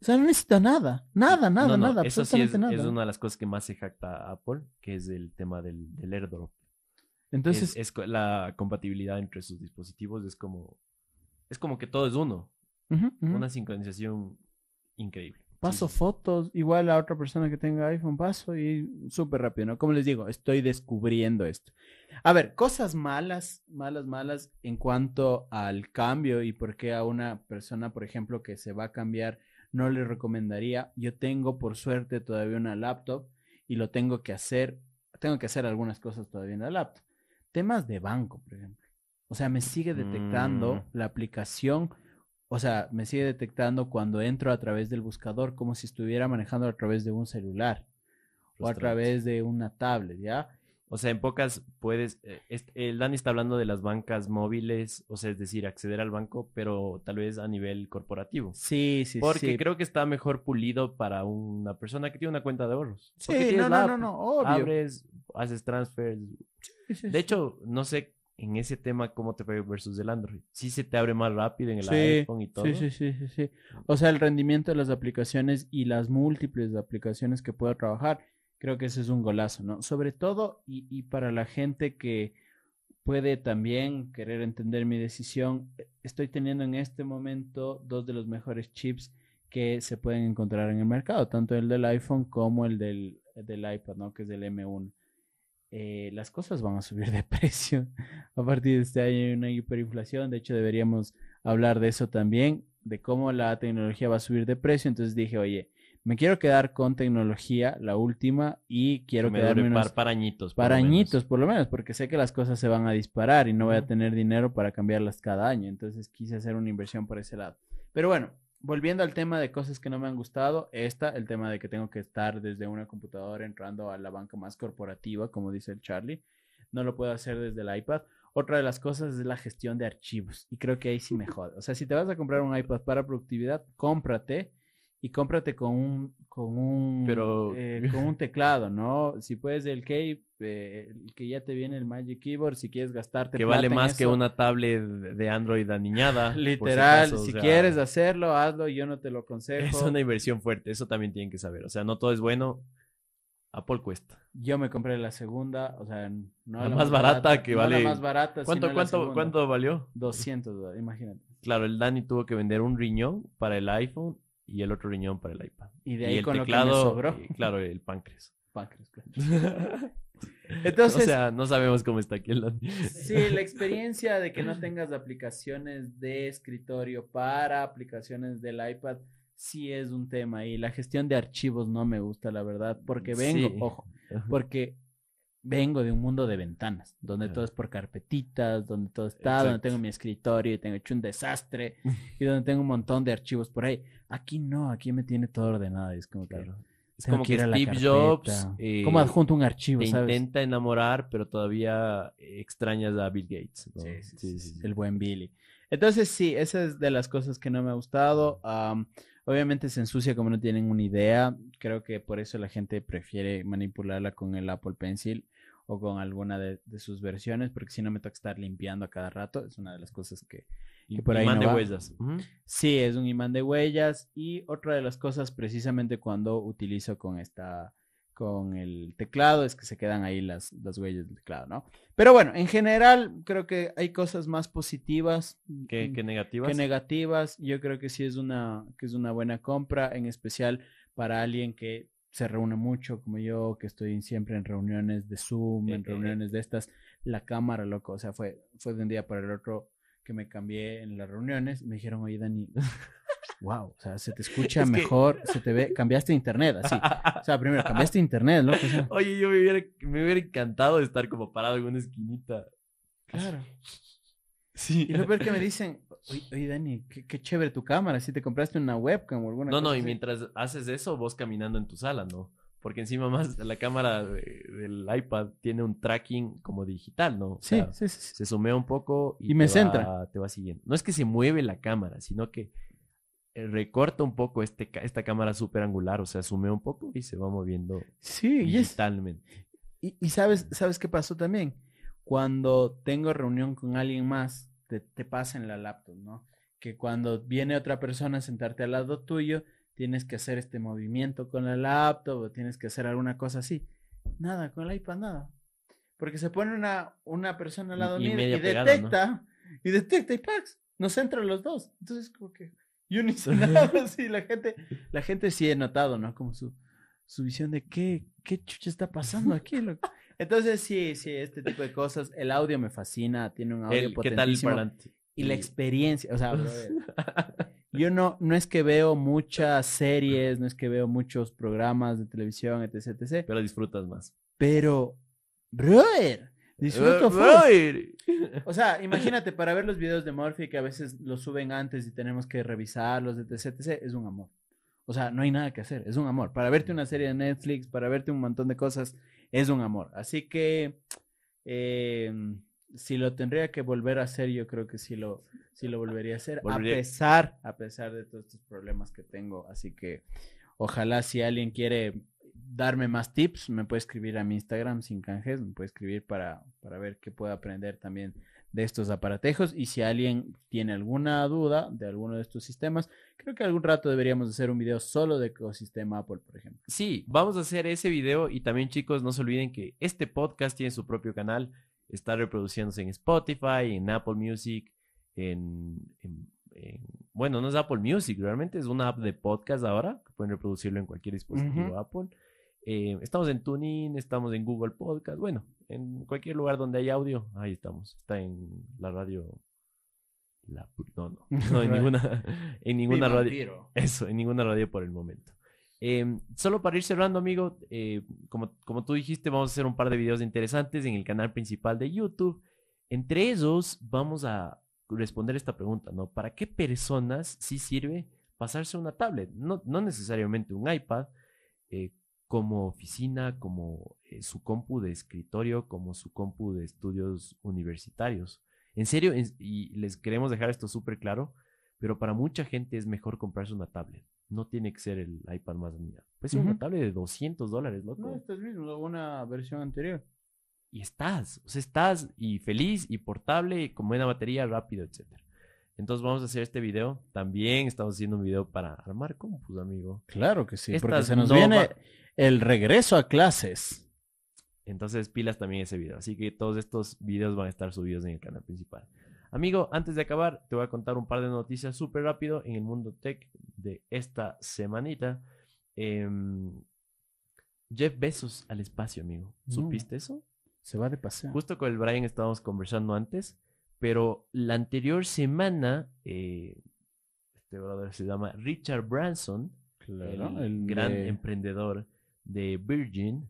O sea, no necesita nada, nada, nada, No, no, nada, Eso sí es, absolutamente es nada. una de las cosas que más se jacta Apple, que es el tema del, del airdrop. Entonces, es, es la compatibilidad entre sus dispositivos es como es como que todo es uno, ujú, ujú. una sincronización increíble. Paso sí. fotos, igual a otra persona que tenga iPhone, paso y súper rápido, ¿no? Como les digo, estoy descubriendo esto. A ver, cosas malas, malas, malas en cuanto al cambio y por qué a una persona, por ejemplo, que se va a cambiar, no le recomendaría. Yo tengo, por suerte, todavía una laptop y lo tengo que hacer, tengo que hacer algunas cosas todavía en la laptop. Temas de banco, por ejemplo. O sea, me sigue detectando Mm. la aplicación o sea, me sigue detectando cuando entro a través del buscador como si estuviera manejando a través de un celular o a través de una tablet, ¿ya? O sea, en pocas puedes eh, est- el Dani está hablando de las bancas móviles, o sea, es decir, acceder al banco, pero tal vez a nivel corporativo. Sí, sí, Porque sí. creo que está mejor pulido para una persona que tiene una cuenta de ahorros. Sí, Porque no, no, no, no, obvio. Abres, haces transfers. Sí, sí, De hecho, no sé en ese tema cómo te fue versus el Android. Sí se te abre más rápido en el iPhone y todo. Sí, sí, sí, sí, sí. O sea, el rendimiento de las aplicaciones y las múltiples aplicaciones que puedo trabajar, creo que ese es un golazo, ¿no? Sobre todo y, y para la gente que puede también querer entender mi decisión, eh, estoy teniendo en este momento dos de los mejores chips que se pueden encontrar en el mercado, tanto el del iPhone como el del, del iPad, ¿no? Que es del M1 eh, las cosas van a subir de [laughs] precio. A partir de este año hay una hiperinflación. De hecho, deberíamos hablar de eso también, de cómo la tecnología va a subir de precio. Entonces dije, oye, me quiero quedar con tecnología, la última, y quiero Que me quedarme unos par- para añitos. por lo menos. porque sé que las cosas se van a disparar y no voy a tener dinero para cambiarlas cada año. Entonces quise hacer una inversión por ese lado. Pero bueno, volviendo al tema de cosas que no me han gustado, esta, el tema de que tengo que estar desde una computadora entrando a la banca más corporativa, como dice el Charlie. No lo puedo hacer desde el iPad. Otra de las cosas es la gestión de archivos. Y creo que ahí sí me [laughs] jode. O sea, si te vas a comprar un iPad para productividad, cómprate y cómprate con un con un Pero- eh, [laughs] con un teclado, ¿no? Si puedes el Cape, eh, el que ya te viene el Magic Keyboard, si quieres gastarte Que plata vale en más que una tablet de Android aniñada. si literal, o si sea, quieres hacerlo, hazlo, yo no te lo aconsejo. Es una inversión fuerte, eso también tienen que saber. O sea, no todo es bueno. Apple cuesta. Yo me compré la segunda, o sea, no La más barata que no vale- la más barata, ¿Cuánto, sino cuánto, cuánto valió? 200 dólares, imagínate. Claro, el Dani tuvo que vender un riñón para el iPhone y el otro riñón para el iPad. Y de ahí el con teclado, lo que me sobró. y, claro, el páncreas. [laughs] Páncreas, claro. [laughs] Entonces, o sea, no sabemos cómo está aquí el. Sí, la experiencia de que no tengas aplicaciones de escritorio para aplicaciones del iPad sí es un tema y la gestión de archivos no me gusta, la verdad, porque vengo, Sí. ojo, porque vengo de un mundo de ventanas, donde todo es por carpetitas, donde todo está, donde tengo mi escritorio y tengo hecho un desastre [laughs] y donde tengo un montón de archivos por ahí. Aquí no, aquí me tiene todo ordenado y es como que Claro. Es tengo como que que Steve Jobs carpeta. eh, ¿Cómo adjunto un archivo, te sabes? intenta enamorar, pero todavía extrañas a Bill Gates. ¿no? Sí, sí, sí, Sí, sí, sí, el buen Billy. Entonces, sí, esa es de las cosas que no me ha gustado. Am, obviamente se ensucia como no tienen una idea. Creo que por eso la gente prefiere manipularla con el Apple Pencil o con alguna de, de sus versiones, porque si no me toca estar limpiando a cada rato. Es una de las cosas que... Que por ahí imán no de huellas. Sí, es un imán de huellas. Y otra de las cosas, precisamente cuando utilizo con esta con el teclado es que se quedan ahí las, las huellas del teclado, ¿no? Pero bueno, en general creo que hay cosas más positivas ¿Qué, mm, qué negativas? que negativas. Yo creo que sí es una, que es una buena compra, en especial para alguien que se reúne mucho como yo, que estoy siempre en reuniones de Zoom, en eh, reuniones de estas, la cámara, loco, o sea, fue, fue de un día para el otro que me cambié en las reuniones, me dijeron, oye, Dani, [laughs] wow, o sea, se te escucha Es que- mejor, se te ve, cambiaste internet, así. O sea, primero, cambiaste internet, loco, o sea, Oye, yo me hubiera, me hubiera encantado de estar como parado en una esquinita. claro. [laughs] Sí. Y lo peor que me dicen, oye, oye, Dani, qué, qué chévere tu cámara, si te compraste una webcam o alguna No, no, cosa y así". mientras haces eso, vos caminando en tu sala, ¿no? Porque encima más la cámara de- del iPad tiene un tracking como digital, ¿no? O Sí, sea, sí, sí, se sumea un poco y, Y me te centra. Va, te va siguiendo. No es que se mueve la cámara, sino que eh, recorta un poco este, esta cámara súper angular, o sea, sumea un poco y se va moviendo Sí, y es, digitalmente. Y, y sabes, ¿sabes qué pasó también? Cuando tengo reunión con alguien más, te, te pasa en la laptop, ¿no? Que cuando viene otra persona a sentarte al lado tuyo, tienes que hacer este movimiento con la laptop o tienes que hacer alguna cosa así. Nada, con el iPad nada. Porque se pone una, una persona al lado y mío y, detecta, y detecta y ¡pax! Nos entran los dos. Entonces, como que yo ni sé [laughs] nada así. La gente, la gente sí he notado, ¿no? Como su, su visión de qué, qué chucha está pasando aquí, loco? Entonces, sí, sí, este tipo de cosas. El audio me fascina, tiene un audio El- ¿Qué tal el potentísimo. Y la experiencia, o sea, [laughs] brother, yo no, no es que veo muchas series, no es que veo muchos programas de televisión, etc, etc, Pero disfrutas más. pero, brother, disfruto brother. O sea, imagínate, para ver los videos de Murphy que a veces los suben antes y tenemos que revisarlos, etc, etc, es un amor. O sea, no hay nada que hacer, es un amor. Para verte una serie de Netflix, para verte un montón de cosas, es un amor. Así que, eh, si lo tendría que volver a hacer, yo creo que sí lo, sí lo volvería a hacer, Volvería- a pesar, a pesar de todos estos problemas que tengo. Así que, ojalá si alguien quiere darme más tips, me puede escribir a mi Instagram sin canjes, me puede escribir para, para ver qué puedo aprender también de estos aparatejos y si alguien tiene alguna duda de alguno de estos sistemas, creo que algún rato deberíamos hacer un video solo de ecosistema Apple, por ejemplo. Sí, vamos a hacer ese video y también chicos, no se olviden que este podcast tiene su propio canal, está reproduciéndose en Spotify, en Apple Music, en, en- en- bueno, no es Apple Music, realmente es una app de podcast ahora, que pueden reproducirlo en cualquier dispositivo. Apple. Eh, estamos en TuneIn, estamos en Google Podcast, bueno, en cualquier lugar donde hay audio, ahí estamos. Está en la radio, la, no, no, [laughs] no, en ninguna, en ninguna radio. Eso, en ninguna radio por el momento. Eh, solo para ir cerrando, amigo, eh, como, como tú dijiste, vamos a hacer un par de videos interesantes en el canal principal de YouTube. Entre ellos, vamos a responder esta pregunta, ¿no? ¿Para qué personas sí sirve pasarse una tablet? No, no necesariamente un iPad, eh, como oficina, como eh, su compu de escritorio, como su compu de estudios universitarios. En serio, en- y les queremos dejar esto súper claro, pero para mucha gente es mejor comprarse una tablet. No tiene que ser el iPad más mía. Puede ser una Ujú. tablet de 200 dólares, loco. No, esto es mismo, una versión anterior. Y estás, o sea, estás y feliz y portable, con buena batería, rápido, etcétera. Entonces vamos a hacer este video. También estamos haciendo un video para armar compus, amigo. Claro que sí, porque se nos no viene el regreso a clases. Entonces pilas también ese video. Así que todos estos videos van a estar subidos en el canal principal. Amigo, antes de acabar, te voy a contar un par de noticias súper rápido en el mundo tech de esta semanita. Em, Jeff Bezos al espacio, amigo. No. ¿Supiste eso? Se va de paseo. Justo con el Brian estábamos conversando antes, pero la anterior semana, eh, este brother se llama Richard Branson, Claro, el, el gran de- emprendedor de Virgin,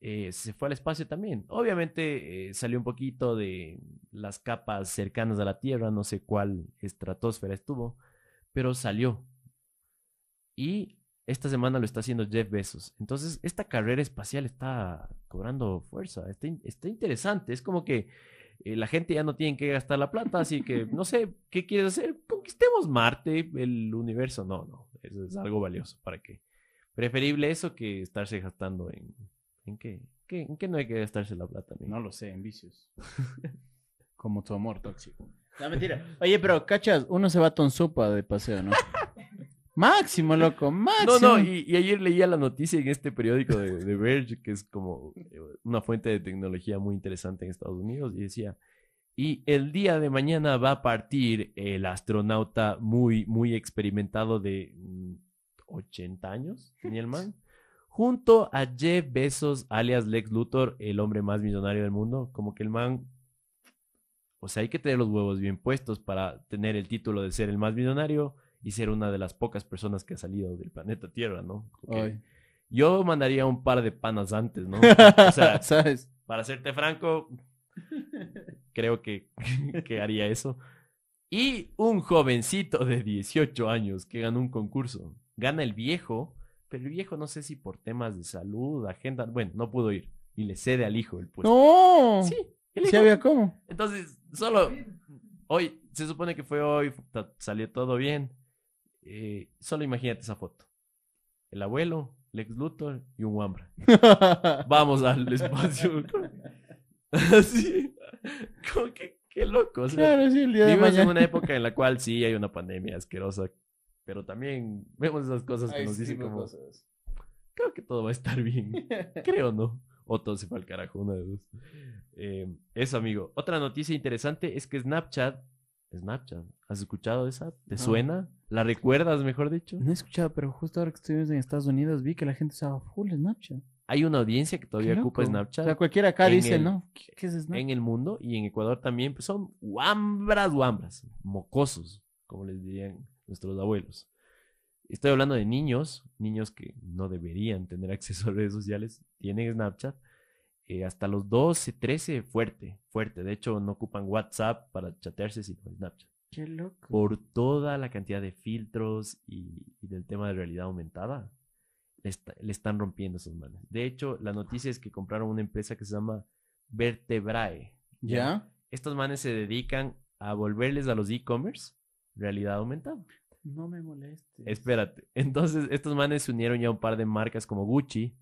eh, se fue al espacio también. Obviamente eh, salió un poquito de las capas cercanas a la Tierra, no sé cuál estratosfera estuvo, pero salió. Y esta semana lo está haciendo Jeff Bezos. Entonces, esta carrera espacial está cobrando fuerza, está, in- está interesante. Es como que eh, la gente ya no tiene que gastar la plata, así que no sé, ¿qué quieres hacer? Conquistemos Marte, el universo. No, no, eso es algo valioso. ¿Para qué? Preferible eso que estarse gastando en... ¿En qué? ¿Qué- ¿En qué no hay que gastarse la plata? amigo? No lo sé, en vicios. [laughs] Como tu amor tóxico. No, mentira. Oye, pero, cachas, uno se va a Tonsupa de paseo, ¿no? Máximo, loco, No, máximo. no, y, y ayer leía la noticia en este periódico de, de Verge, que es como eh, una fuente de tecnología muy interesante en Estados Unidos, y decía, y el día de mañana va a partir el astronauta muy, muy experimentado de mm, 80 años, tenía el [laughs] man, junto a Jeff Bezos, alias Lex Luthor, el hombre más millonario del mundo, como que el man... O sea, hay que tener los huevos bien puestos para tener el título de ser el más millonario y ser una de las pocas personas que ha salido del planeta Tierra, ¿no? Yo mandaría un par de panas antes, ¿no? [laughs] O sea, ¿sabes? para serte franco, [laughs] creo que, que haría eso. Y un jovencito de 18 años que ganó un concurso. Gana el viejo, pero el viejo no sé si por temas de salud, agenda, bueno, no pudo ir. Y le cede al hijo el puesto. No. Sí, el ¿Sí hijo. había cómo? Entonces, solo hoy, se supone que fue hoy, salió todo bien. Eh, solo imagínate esa foto. El abuelo, Lex Luthor y un Wambra. [laughs] Vamos al espacio. [laughs] Así. [laughs] Como que, qué loco. o sea, Claro, sí, el día de vivimos en una época en la cual sí hay una pandemia asquerosa, pero también vemos esas cosas que Ay, nos sí, dicen como, cosas. creo que todo va a estar bien. Creo, ¿no? O todo se fue al carajo, una de dos. Eh, eso, amigo. Otra noticia interesante es que Snapchat, Snapchat, ¿has escuchado esa? ¿Te No. suena? ¿La recuerdas, mejor dicho? No he escuchado, pero justo ahora que estuvimos en Estados Unidos vi que la gente usaba full Snapchat. Hay una audiencia que todavía ocupa. Snapchat O sea, cualquiera acá En dice, el- ¿no? ¿Qué, qué es Snapchat? en el mundo y en Ecuador también, pues son guambras, guambras, mocosos, como les dirían nuestros abuelos. Estoy hablando de niños, niños que no deberían tener [laughs] acceso a redes sociales, tienen Snapchat. Eh, hasta los 12, 13, fuerte, fuerte. De hecho, no ocupan WhatsApp para chatearse, sino Snapchat. Qué loco. Por toda la cantidad de filtros y, y del tema de realidad aumentada, le, está- le están rompiendo esos manes. De hecho, la noticia es que compraron una empresa que se llama Vertebrae. ¿Ya? Estos manes se dedican a volverles a los e-commerce realidad aumentada. No me molestes. Espérate. [laughs] Entonces, estos manes se unieron ya a un par de marcas como Gucci,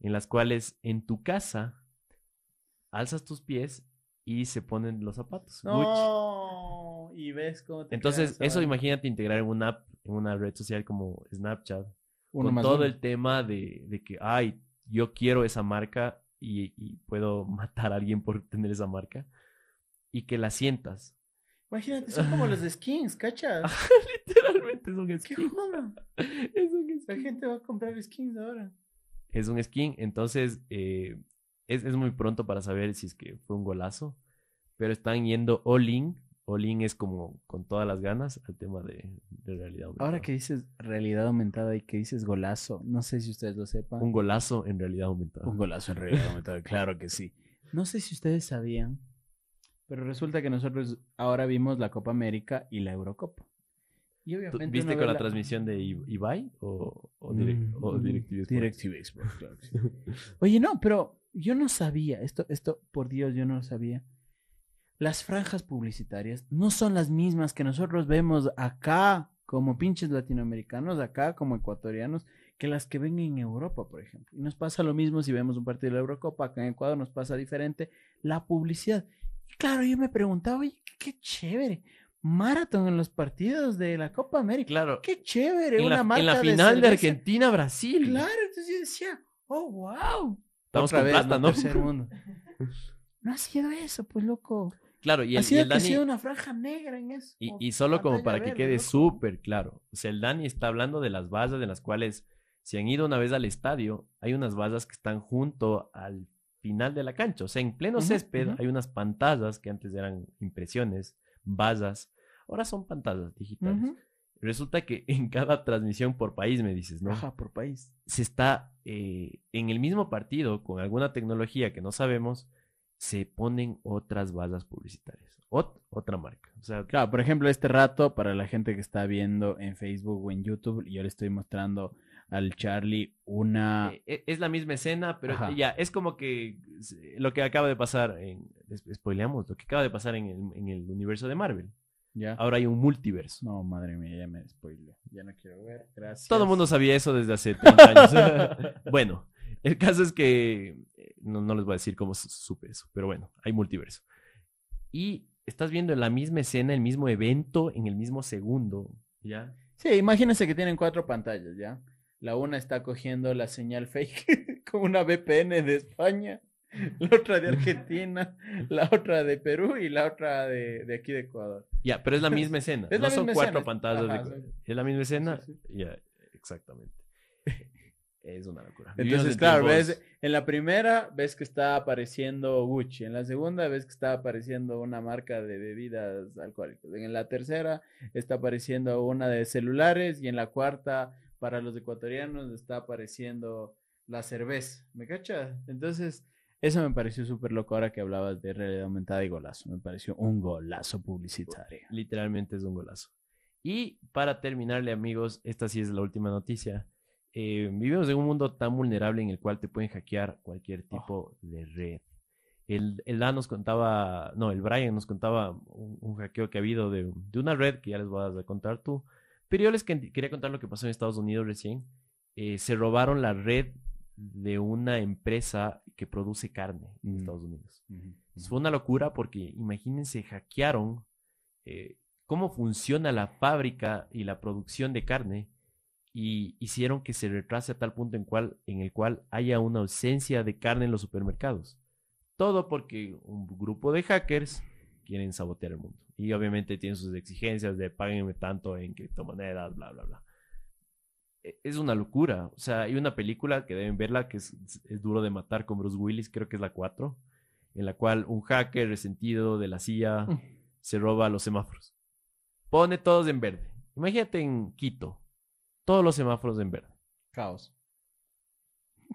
en las cuales en tu casa alzas tus pies y se ponen los zapatos. Gucci. No. Y ves cómo te Entonces, eso imagínate integrar en una app, en una red social como Snapchat, Uno con todo uno. el tema de, de que, ay, yo quiero esa marca y, y puedo [laughs] matar a alguien por tener esa marca, y que la sientas. Imagínate, son como los [laughs] skins, ¿cachas? [laughs] Literalmente es un ¿Qué skin. joda? Es un La skin. gente va a comprar skins ahora. Es un skin, entonces eh, es, es muy pronto para saber si es que fue un golazo, pero están yendo all in. All in es como con todas las ganas al tema de, de realidad aumentada. Ahora que dices realidad aumentada y que dices golazo, no sé si ustedes lo sepan. Un golazo en realidad aumentada. Un golazo en realidad aumentada, claro que sí. No sé si ustedes sabían, pero resulta que nosotros ahora vimos la Copa América y la Eurocopa. Y ¿Tú obviamente ¿Viste con la transmisión de Ibai o, o, direct- o Mm, DirecTV Sports? DirecTV Sports, claro que sí. Oye, no, pero yo no sabía, esto, esto, por Dios, yo no lo sabía. Las franjas publicitarias no son las mismas que nosotros vemos acá como pinches latinoamericanos, acá como ecuatorianos, que las que ven en Europa, por ejemplo. Y nos pasa lo mismo si vemos un partido de la Eurocopa, acá en Ecuador nos pasa diferente la publicidad. Y claro, yo me preguntaba, oye, qué, chévere. Maratón en los partidos de la Copa América. Claro, Qué chévere. en una la, marca en la final de, cerveza. Argentina-Brasil. Claro, entonces yo decía, oh, wow. Estamos Otra con vez, plata, ¿no? Tercer mundo. [laughs] No ha sido eso, pues loco. Claro, y ha el, y el que ha Dani... sido una franja negra en eso. Y, solo como para que verde, quede súper claro. O sea, el Dani está hablando de las vallas de las cuales, si han ido una vez al estadio, hay unas vallas que están junto al final de la cancha. O sea, en pleno césped hay unas pantallas que antes eran impresiones, vallas, ahora son pantallas digitales. Resulta que [laughs] en cada transmisión por país, me dices, ¿no? Ajá, por país. se está eh, en el mismo partido con alguna tecnología que no sabemos, se ponen otras vallas publicitarias. Ot- otra marca. O sea, Claro, por ejemplo, este rato, para la gente que está viendo en Facebook o en YouTube, yo le estoy mostrando al Charlie una... eh, eh, es la misma escena, pero Ajá. ya, es como que lo que acaba de pasar en. Spoileamos, lo que acaba de pasar en el, en el universo de Marvel. ¿Ya? Ahora hay un multiverso. No, madre mía, ya me spoilé. Ya no quiero ver. Gracias. Todo el mundo sabía eso desde hace 30 años. [laughs] bueno, el caso es que eh, no, no les voy a decir cómo su- supe eso, pero bueno, hay multiverso. Y estás viendo la misma escena, el mismo evento, en el mismo segundo, ¿ya? Sí, imagínense que tienen cuatro pantallas, ¿ya? La una está cogiendo la señal fake [laughs] con una VPN de España, [laughs] la otra de Argentina, la otra de Perú y la otra de, de aquí de Ecuador. Ya, pero es la misma escena. [laughs] Es no son cuatro escena. pantallas. Ajá, de... Es la misma escena. Sí, Ya, exactamente. Es una locura. Entonces, en claro, ves, en la primera ves que está apareciendo Gucci, en la segunda ves que está apareciendo una marca de bebidas alcohólicas, en la tercera está apareciendo una de celulares y en la cuarta, para los ecuatorianos, está apareciendo la cerveza, ¿me cachas? Entonces, eso me pareció súper loco ahora que hablabas de realidad aumentada y golazo, me pareció un golazo publicitario. Literalmente es un golazo. Y para terminarle, amigos, esta sí es la última noticia. Eh, vivimos en un mundo tan vulnerable en el cual te pueden hackear cualquier tipo de red. El, el Dan nos contaba, no, el Brian nos contaba un, un hackeo que ha habido de, de una red que ya les vas a contar tú. Pero yo les que- quería contar lo que pasó en Estados Unidos recién. Eh, se robaron la red de una empresa que produce carne en Mm. Estados Unidos. Fue una locura porque imagínense, hackearon eh, cómo funciona la fábrica y la producción de carne y hicieron que se retrase a tal punto en, cual, en el cual haya una ausencia de carne en los supermercados. Todo porque un grupo de hackers quieren sabotear el mundo. Y obviamente tienen sus exigencias de páguenme tanto en criptomonedas, bla, bla, bla. E- Es una locura. O sea, hay una película que deben verla que es, es duro de matar con Bruce Willis, creo que es la 4 en la cual un hacker resentido de la CIA se roba los semáforos. Pone todos en verde. Imagínate en Quito, todos los semáforos en verde. Caos.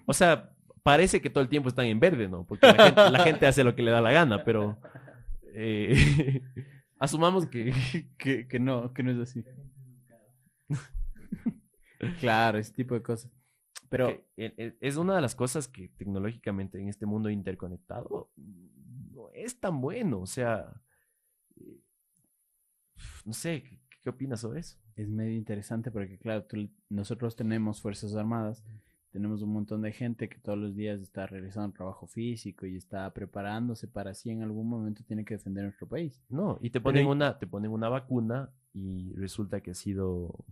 O sea, parece que todo el tiempo están en verde, ¿no? Porque la gente, la gente hace lo que le da la gana, pero eh, [laughs] asumamos que [laughs] que, que no, que no es así. Claro, ese tipo de cosas. Pero que, eh, eh, es una de las cosas que tecnológicamente en este mundo interconectado no es tan bueno. O sea, eh, no sé, ¿qué, qué opinas sobre eso? es medio interesante porque, claro, tú- nosotros tenemos Fuerzas Armadas, tenemos un montón de gente que todos los días está realizando trabajo físico y está preparándose para si en algún momento tiene que defender nuestro país. No, y te ponen una, te ponen una vacuna y resulta que ha sido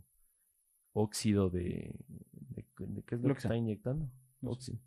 óxido de, de, de- ¿qué es lo que está inyectando? No sé. Óxido.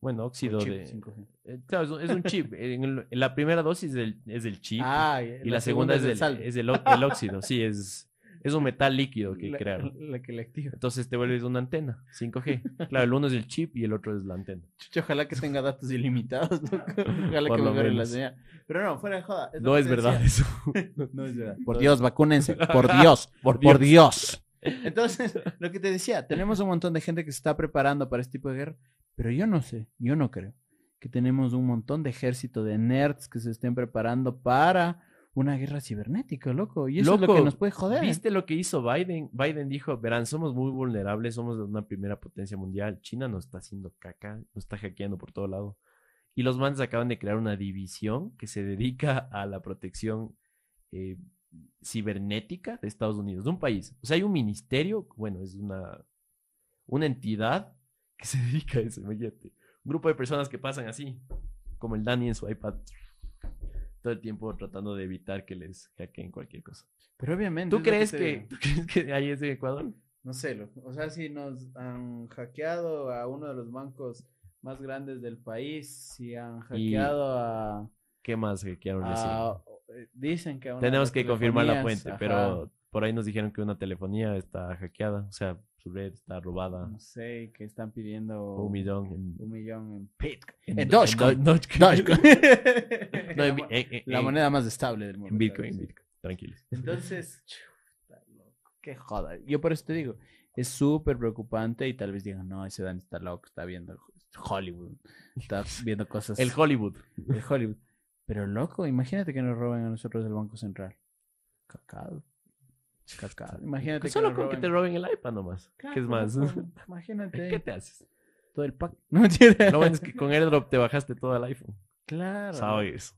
Bueno, óxido chip de. 5G. eh, claro, es un, es un chip. [laughs] En, el- en la primera dosis del- es del chip Ah, y la, segunda, es, del del, es el, ó- el óxido. Sí, es, es un metal líquido que la, crearon. la que le activa. Entonces te vuelves una antena 5G. [laughs] Claro, el uno es el chip y el otro es la antena. Chucha, ojalá que tenga datos ilimitados. loco. [laughs] Ojalá Por que lo mejore la señal. Pero no, fuera de joda. No es verdad decía. eso. No es verdad. Por Dios, vacúnense. Por Dios. Por Por Dios. Entonces, [laughs] lo que te decía, tenemos un montón de gente que se está preparando para este tipo de guerra, pero yo no sé, yo no creo que tenemos un montón de ejército de nerds que se estén preparando para una guerra cibernética, loco. Y eso es lo que nos puede joder. ¿Viste lo que hizo Biden? Biden dijo, verán, somos muy vulnerables, somos una primera potencia mundial. China nos está haciendo caca, nos está hackeando por todo lado. Y los manes acaban de crear una división que se dedica a la protección eh, cibernética de Estados Unidos, de un país. O sea, hay un ministerio, bueno, es una, una entidad que [laughs] se dedica a eso, imagínate. Un grupo de personas que pasan así, como el Dani en su iPad, todo el tiempo tratando de evitar que les hackeen cualquier cosa. Pero obviamente. ¿Tú crees que, digo. [laughs] ¿tú crees que hay eso en Ecuador? No sé, loco. O sea, si nos han hackeado a uno de los bancos más grandes del país, si han hackeado a. ¿Qué más hackearon a- dicen que una Tenemos que confirmar la fuente, ajá, pero por ahí nos dijeron que una telefonía está hackeada, o sea, su red está robada. No sé, que están pidiendo. Un millón en, un millón en Bitcoin. en- Dogecoin. No, la, moneda más estable del mundo. en Bitcoin, Bitcoin. Tranquilos. Entonces, [laughs] qué joda. Yo por eso te digo, es súper preocupante y tal vez digan, no, ese Dan está loco, está viendo Hollywood, está viendo cosas El Hollywood. de Hollywood. Pero loco, imagínate que nos roben a nosotros del Banco Central. Cacao. Cacao. Imagínate que Solo nos con que te roben el iPad nomás. Claro, ¿Qué es más? loco, [laughs] Imagínate. ¿Qué te haces? Todo el pack. No. [laughs] Lo bueno es que con AirDrop te bajaste todo el iPhone. Claro. ¿Sabes?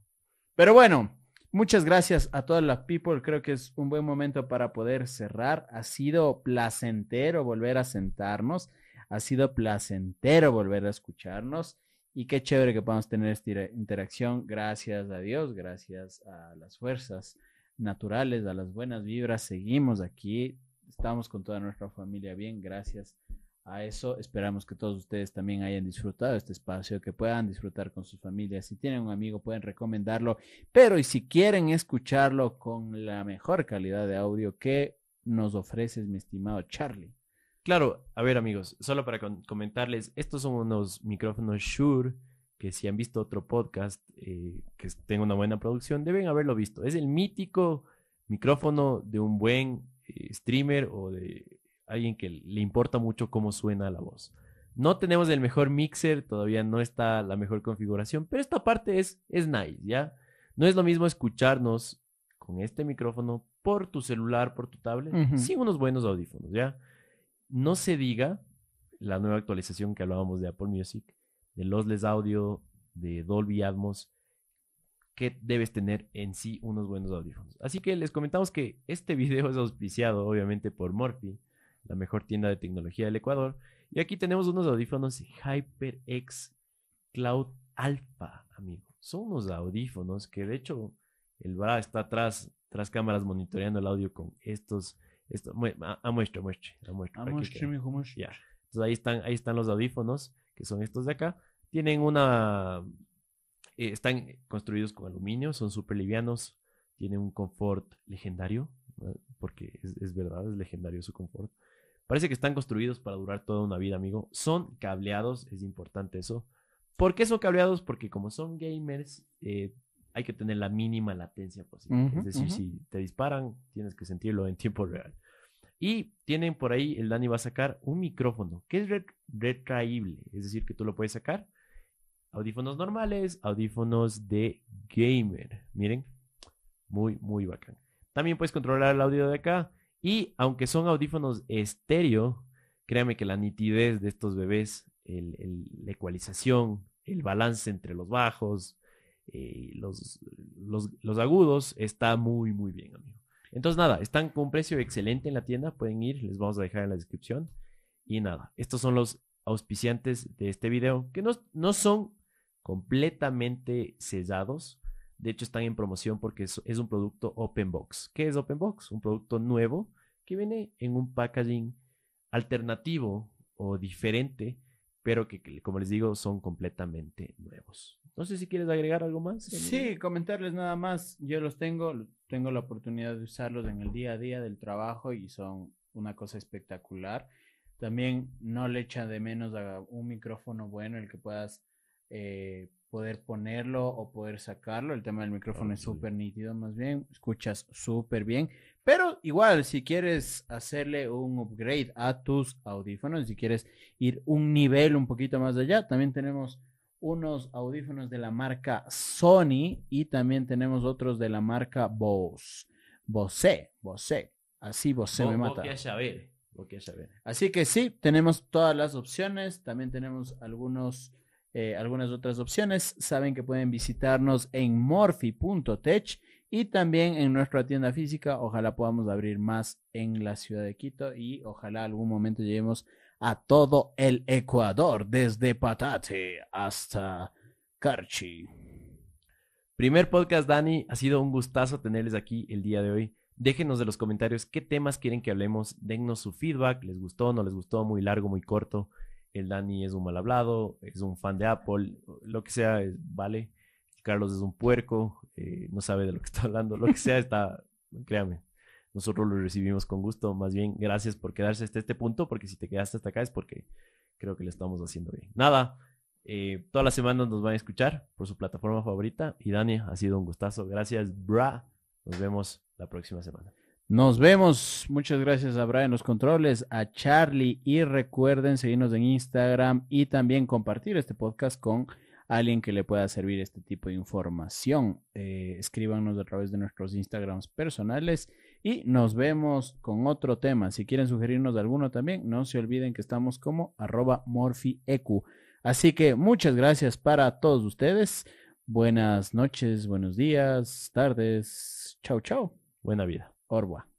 Pero bueno, muchas gracias a toda la people. Creo que es un buen momento para poder cerrar. Ha sido placentero volver a sentarnos. Ha sido placentero volver a escucharnos. Y qué chévere que podamos tener esta interacción. Gracias a Dios, gracias a las fuerzas naturales, a las buenas vibras. Seguimos aquí estamos con toda nuestra familia bien, gracias a eso. Esperamos que todos ustedes también hayan disfrutado este espacio, que puedan disfrutar con sus familias. Si tienen un amigo, pueden recomendarlo. Pero y si quieren escucharlo con la mejor calidad de audio que nos ofreces, mi estimado Charlie. Claro, a ver amigos, solo para comentarles, estos son unos micrófonos Shure que si han visto otro podcast eh, que tenga una buena producción, deben haberlo visto. Es el mítico micrófono de un buen eh, streamer o de alguien que le importa mucho cómo suena la voz. No tenemos el mejor mixer, todavía no está la mejor configuración, pero esta parte es, es nice, ¿ya? No es lo mismo escucharnos con este micrófono por tu celular, por tu tablet, sin unos buenos audífonos, ¿ya? No se diga la nueva actualización que hablábamos de Apple Music, de Lossless Audio, de Dolby Atmos, que debes tener en sí unos buenos audífonos. Así que les comentamos que este [laughs] video es auspiciado obviamente por Morphy, la mejor tienda de tecnología del Ecuador. Y aquí tenemos unos audífonos HyperX Cloud Alpha, amigo. Son unos audífonos que de hecho el Bra está atrás, tras cámaras monitoreando el audio con estos. Esto, a, muestra, muestre, a muestra. Ya. Entonces ahí están, ahí están los audífonos, que son estos de acá. Tienen una. eh, están construidos con aluminio, son súper livianos. Tienen un confort legendario, ¿no? porque es, es verdad, es legendario su confort. Parece que están construidos para durar toda una vida, amigo. Son cableados, es importante eso. ¿Por qué son cableados? Porque como son gamers, eh, hay que tener la mínima latencia posible. Ujú, es decir, ujú. si te disparan, tienes que sentirlo en tiempo real. Y tienen por ahí, el Dani va a sacar un micrófono que es re- retraíble, es decir, que tú lo puedes sacar. Audífonos normales, audífonos de gamer. Miren, muy, muy bacán. También puedes controlar el audio de acá. Y aunque son audífonos estéreo, créame que la nitidez de estos bebés, el- el- la ecualización, el balance entre los bajos, eh, los, los, agudos, está muy, muy bien, amigo. Entonces, nada, están con un precio excelente en la tienda. Pueden ir, les vamos a dejar en la descripción. Y nada, estos son los auspiciantes de este video, que no, no son completamente sellados. De hecho, están en promoción porque es, es un producto Open Box. ¿Qué es Open Box? Un producto nuevo que viene en un packaging alternativo o diferente, pero que, como les digo, son completamente nuevos. No sé si quieres agregar algo más. Sí, comentarles nada más. Yo los tengo, tengo la oportunidad de usarlos en el día a día del trabajo y son una cosa espectacular. También no le echa de menos a un micrófono bueno el que puedas eh, poder ponerlo o poder sacarlo. El tema del micrófono es sí. súper nítido, más bien. Escuchas súper bien. Pero igual, si quieres hacerle un upgrade a tus audífonos, si quieres ir un nivel un poquito más allá, también tenemos unos audífonos de la marca Sony y también tenemos otros de la marca Bose. Bose, Bose. Así Bose me mata. Saber, saber. Así que sí, tenemos todas las opciones. También tenemos algunos, eh, algunas otras opciones. Saben que pueden visitarnos en morphy.tech y también en nuestra tienda física. Ojalá podamos abrir más en la ciudad de Quito y ojalá algún momento lleguemos a todo el Ecuador, desde Patate hasta Carchi. Primer podcast, Dani. Ha sido un gustazo tenerles aquí el día de hoy. Déjenos de los comentarios qué temas quieren que hablemos. Dennos su feedback. ¿Les gustó? ¿No les gustó? Muy largo, muy corto. El Dani es un mal hablado, es un fan de Apple, lo que sea, es- vale. Carlos es un puerco, eh, no sabe de lo que está hablando, lo que sea, está, créame, nosotros lo recibimos con gusto. Más bien, gracias por quedarse hasta este punto, porque si te quedaste hasta acá es porque creo que lo estamos haciendo bien. Nada, eh, todas las semanas nos van a escuchar por su plataforma favorita. Y Dani, ha sido un gustazo. Gracias, bra. Nos vemos la próxima semana. Nos vemos. Muchas gracias a Brian los controles, a Charlie y recuerden seguirnos en Instagram y también compartir este podcast con alguien que le pueda servir este tipo de información. Eh, escríbanos a través de nuestros Instagrams personales y nos vemos con otro tema. Si quieren sugerirnos alguno también, no se olviden que estamos como arroba morfiecu. Así que muchas gracias para todos ustedes. Buenas noches, buenos días, tardes. Chau, chau. Buena vida. Orwa.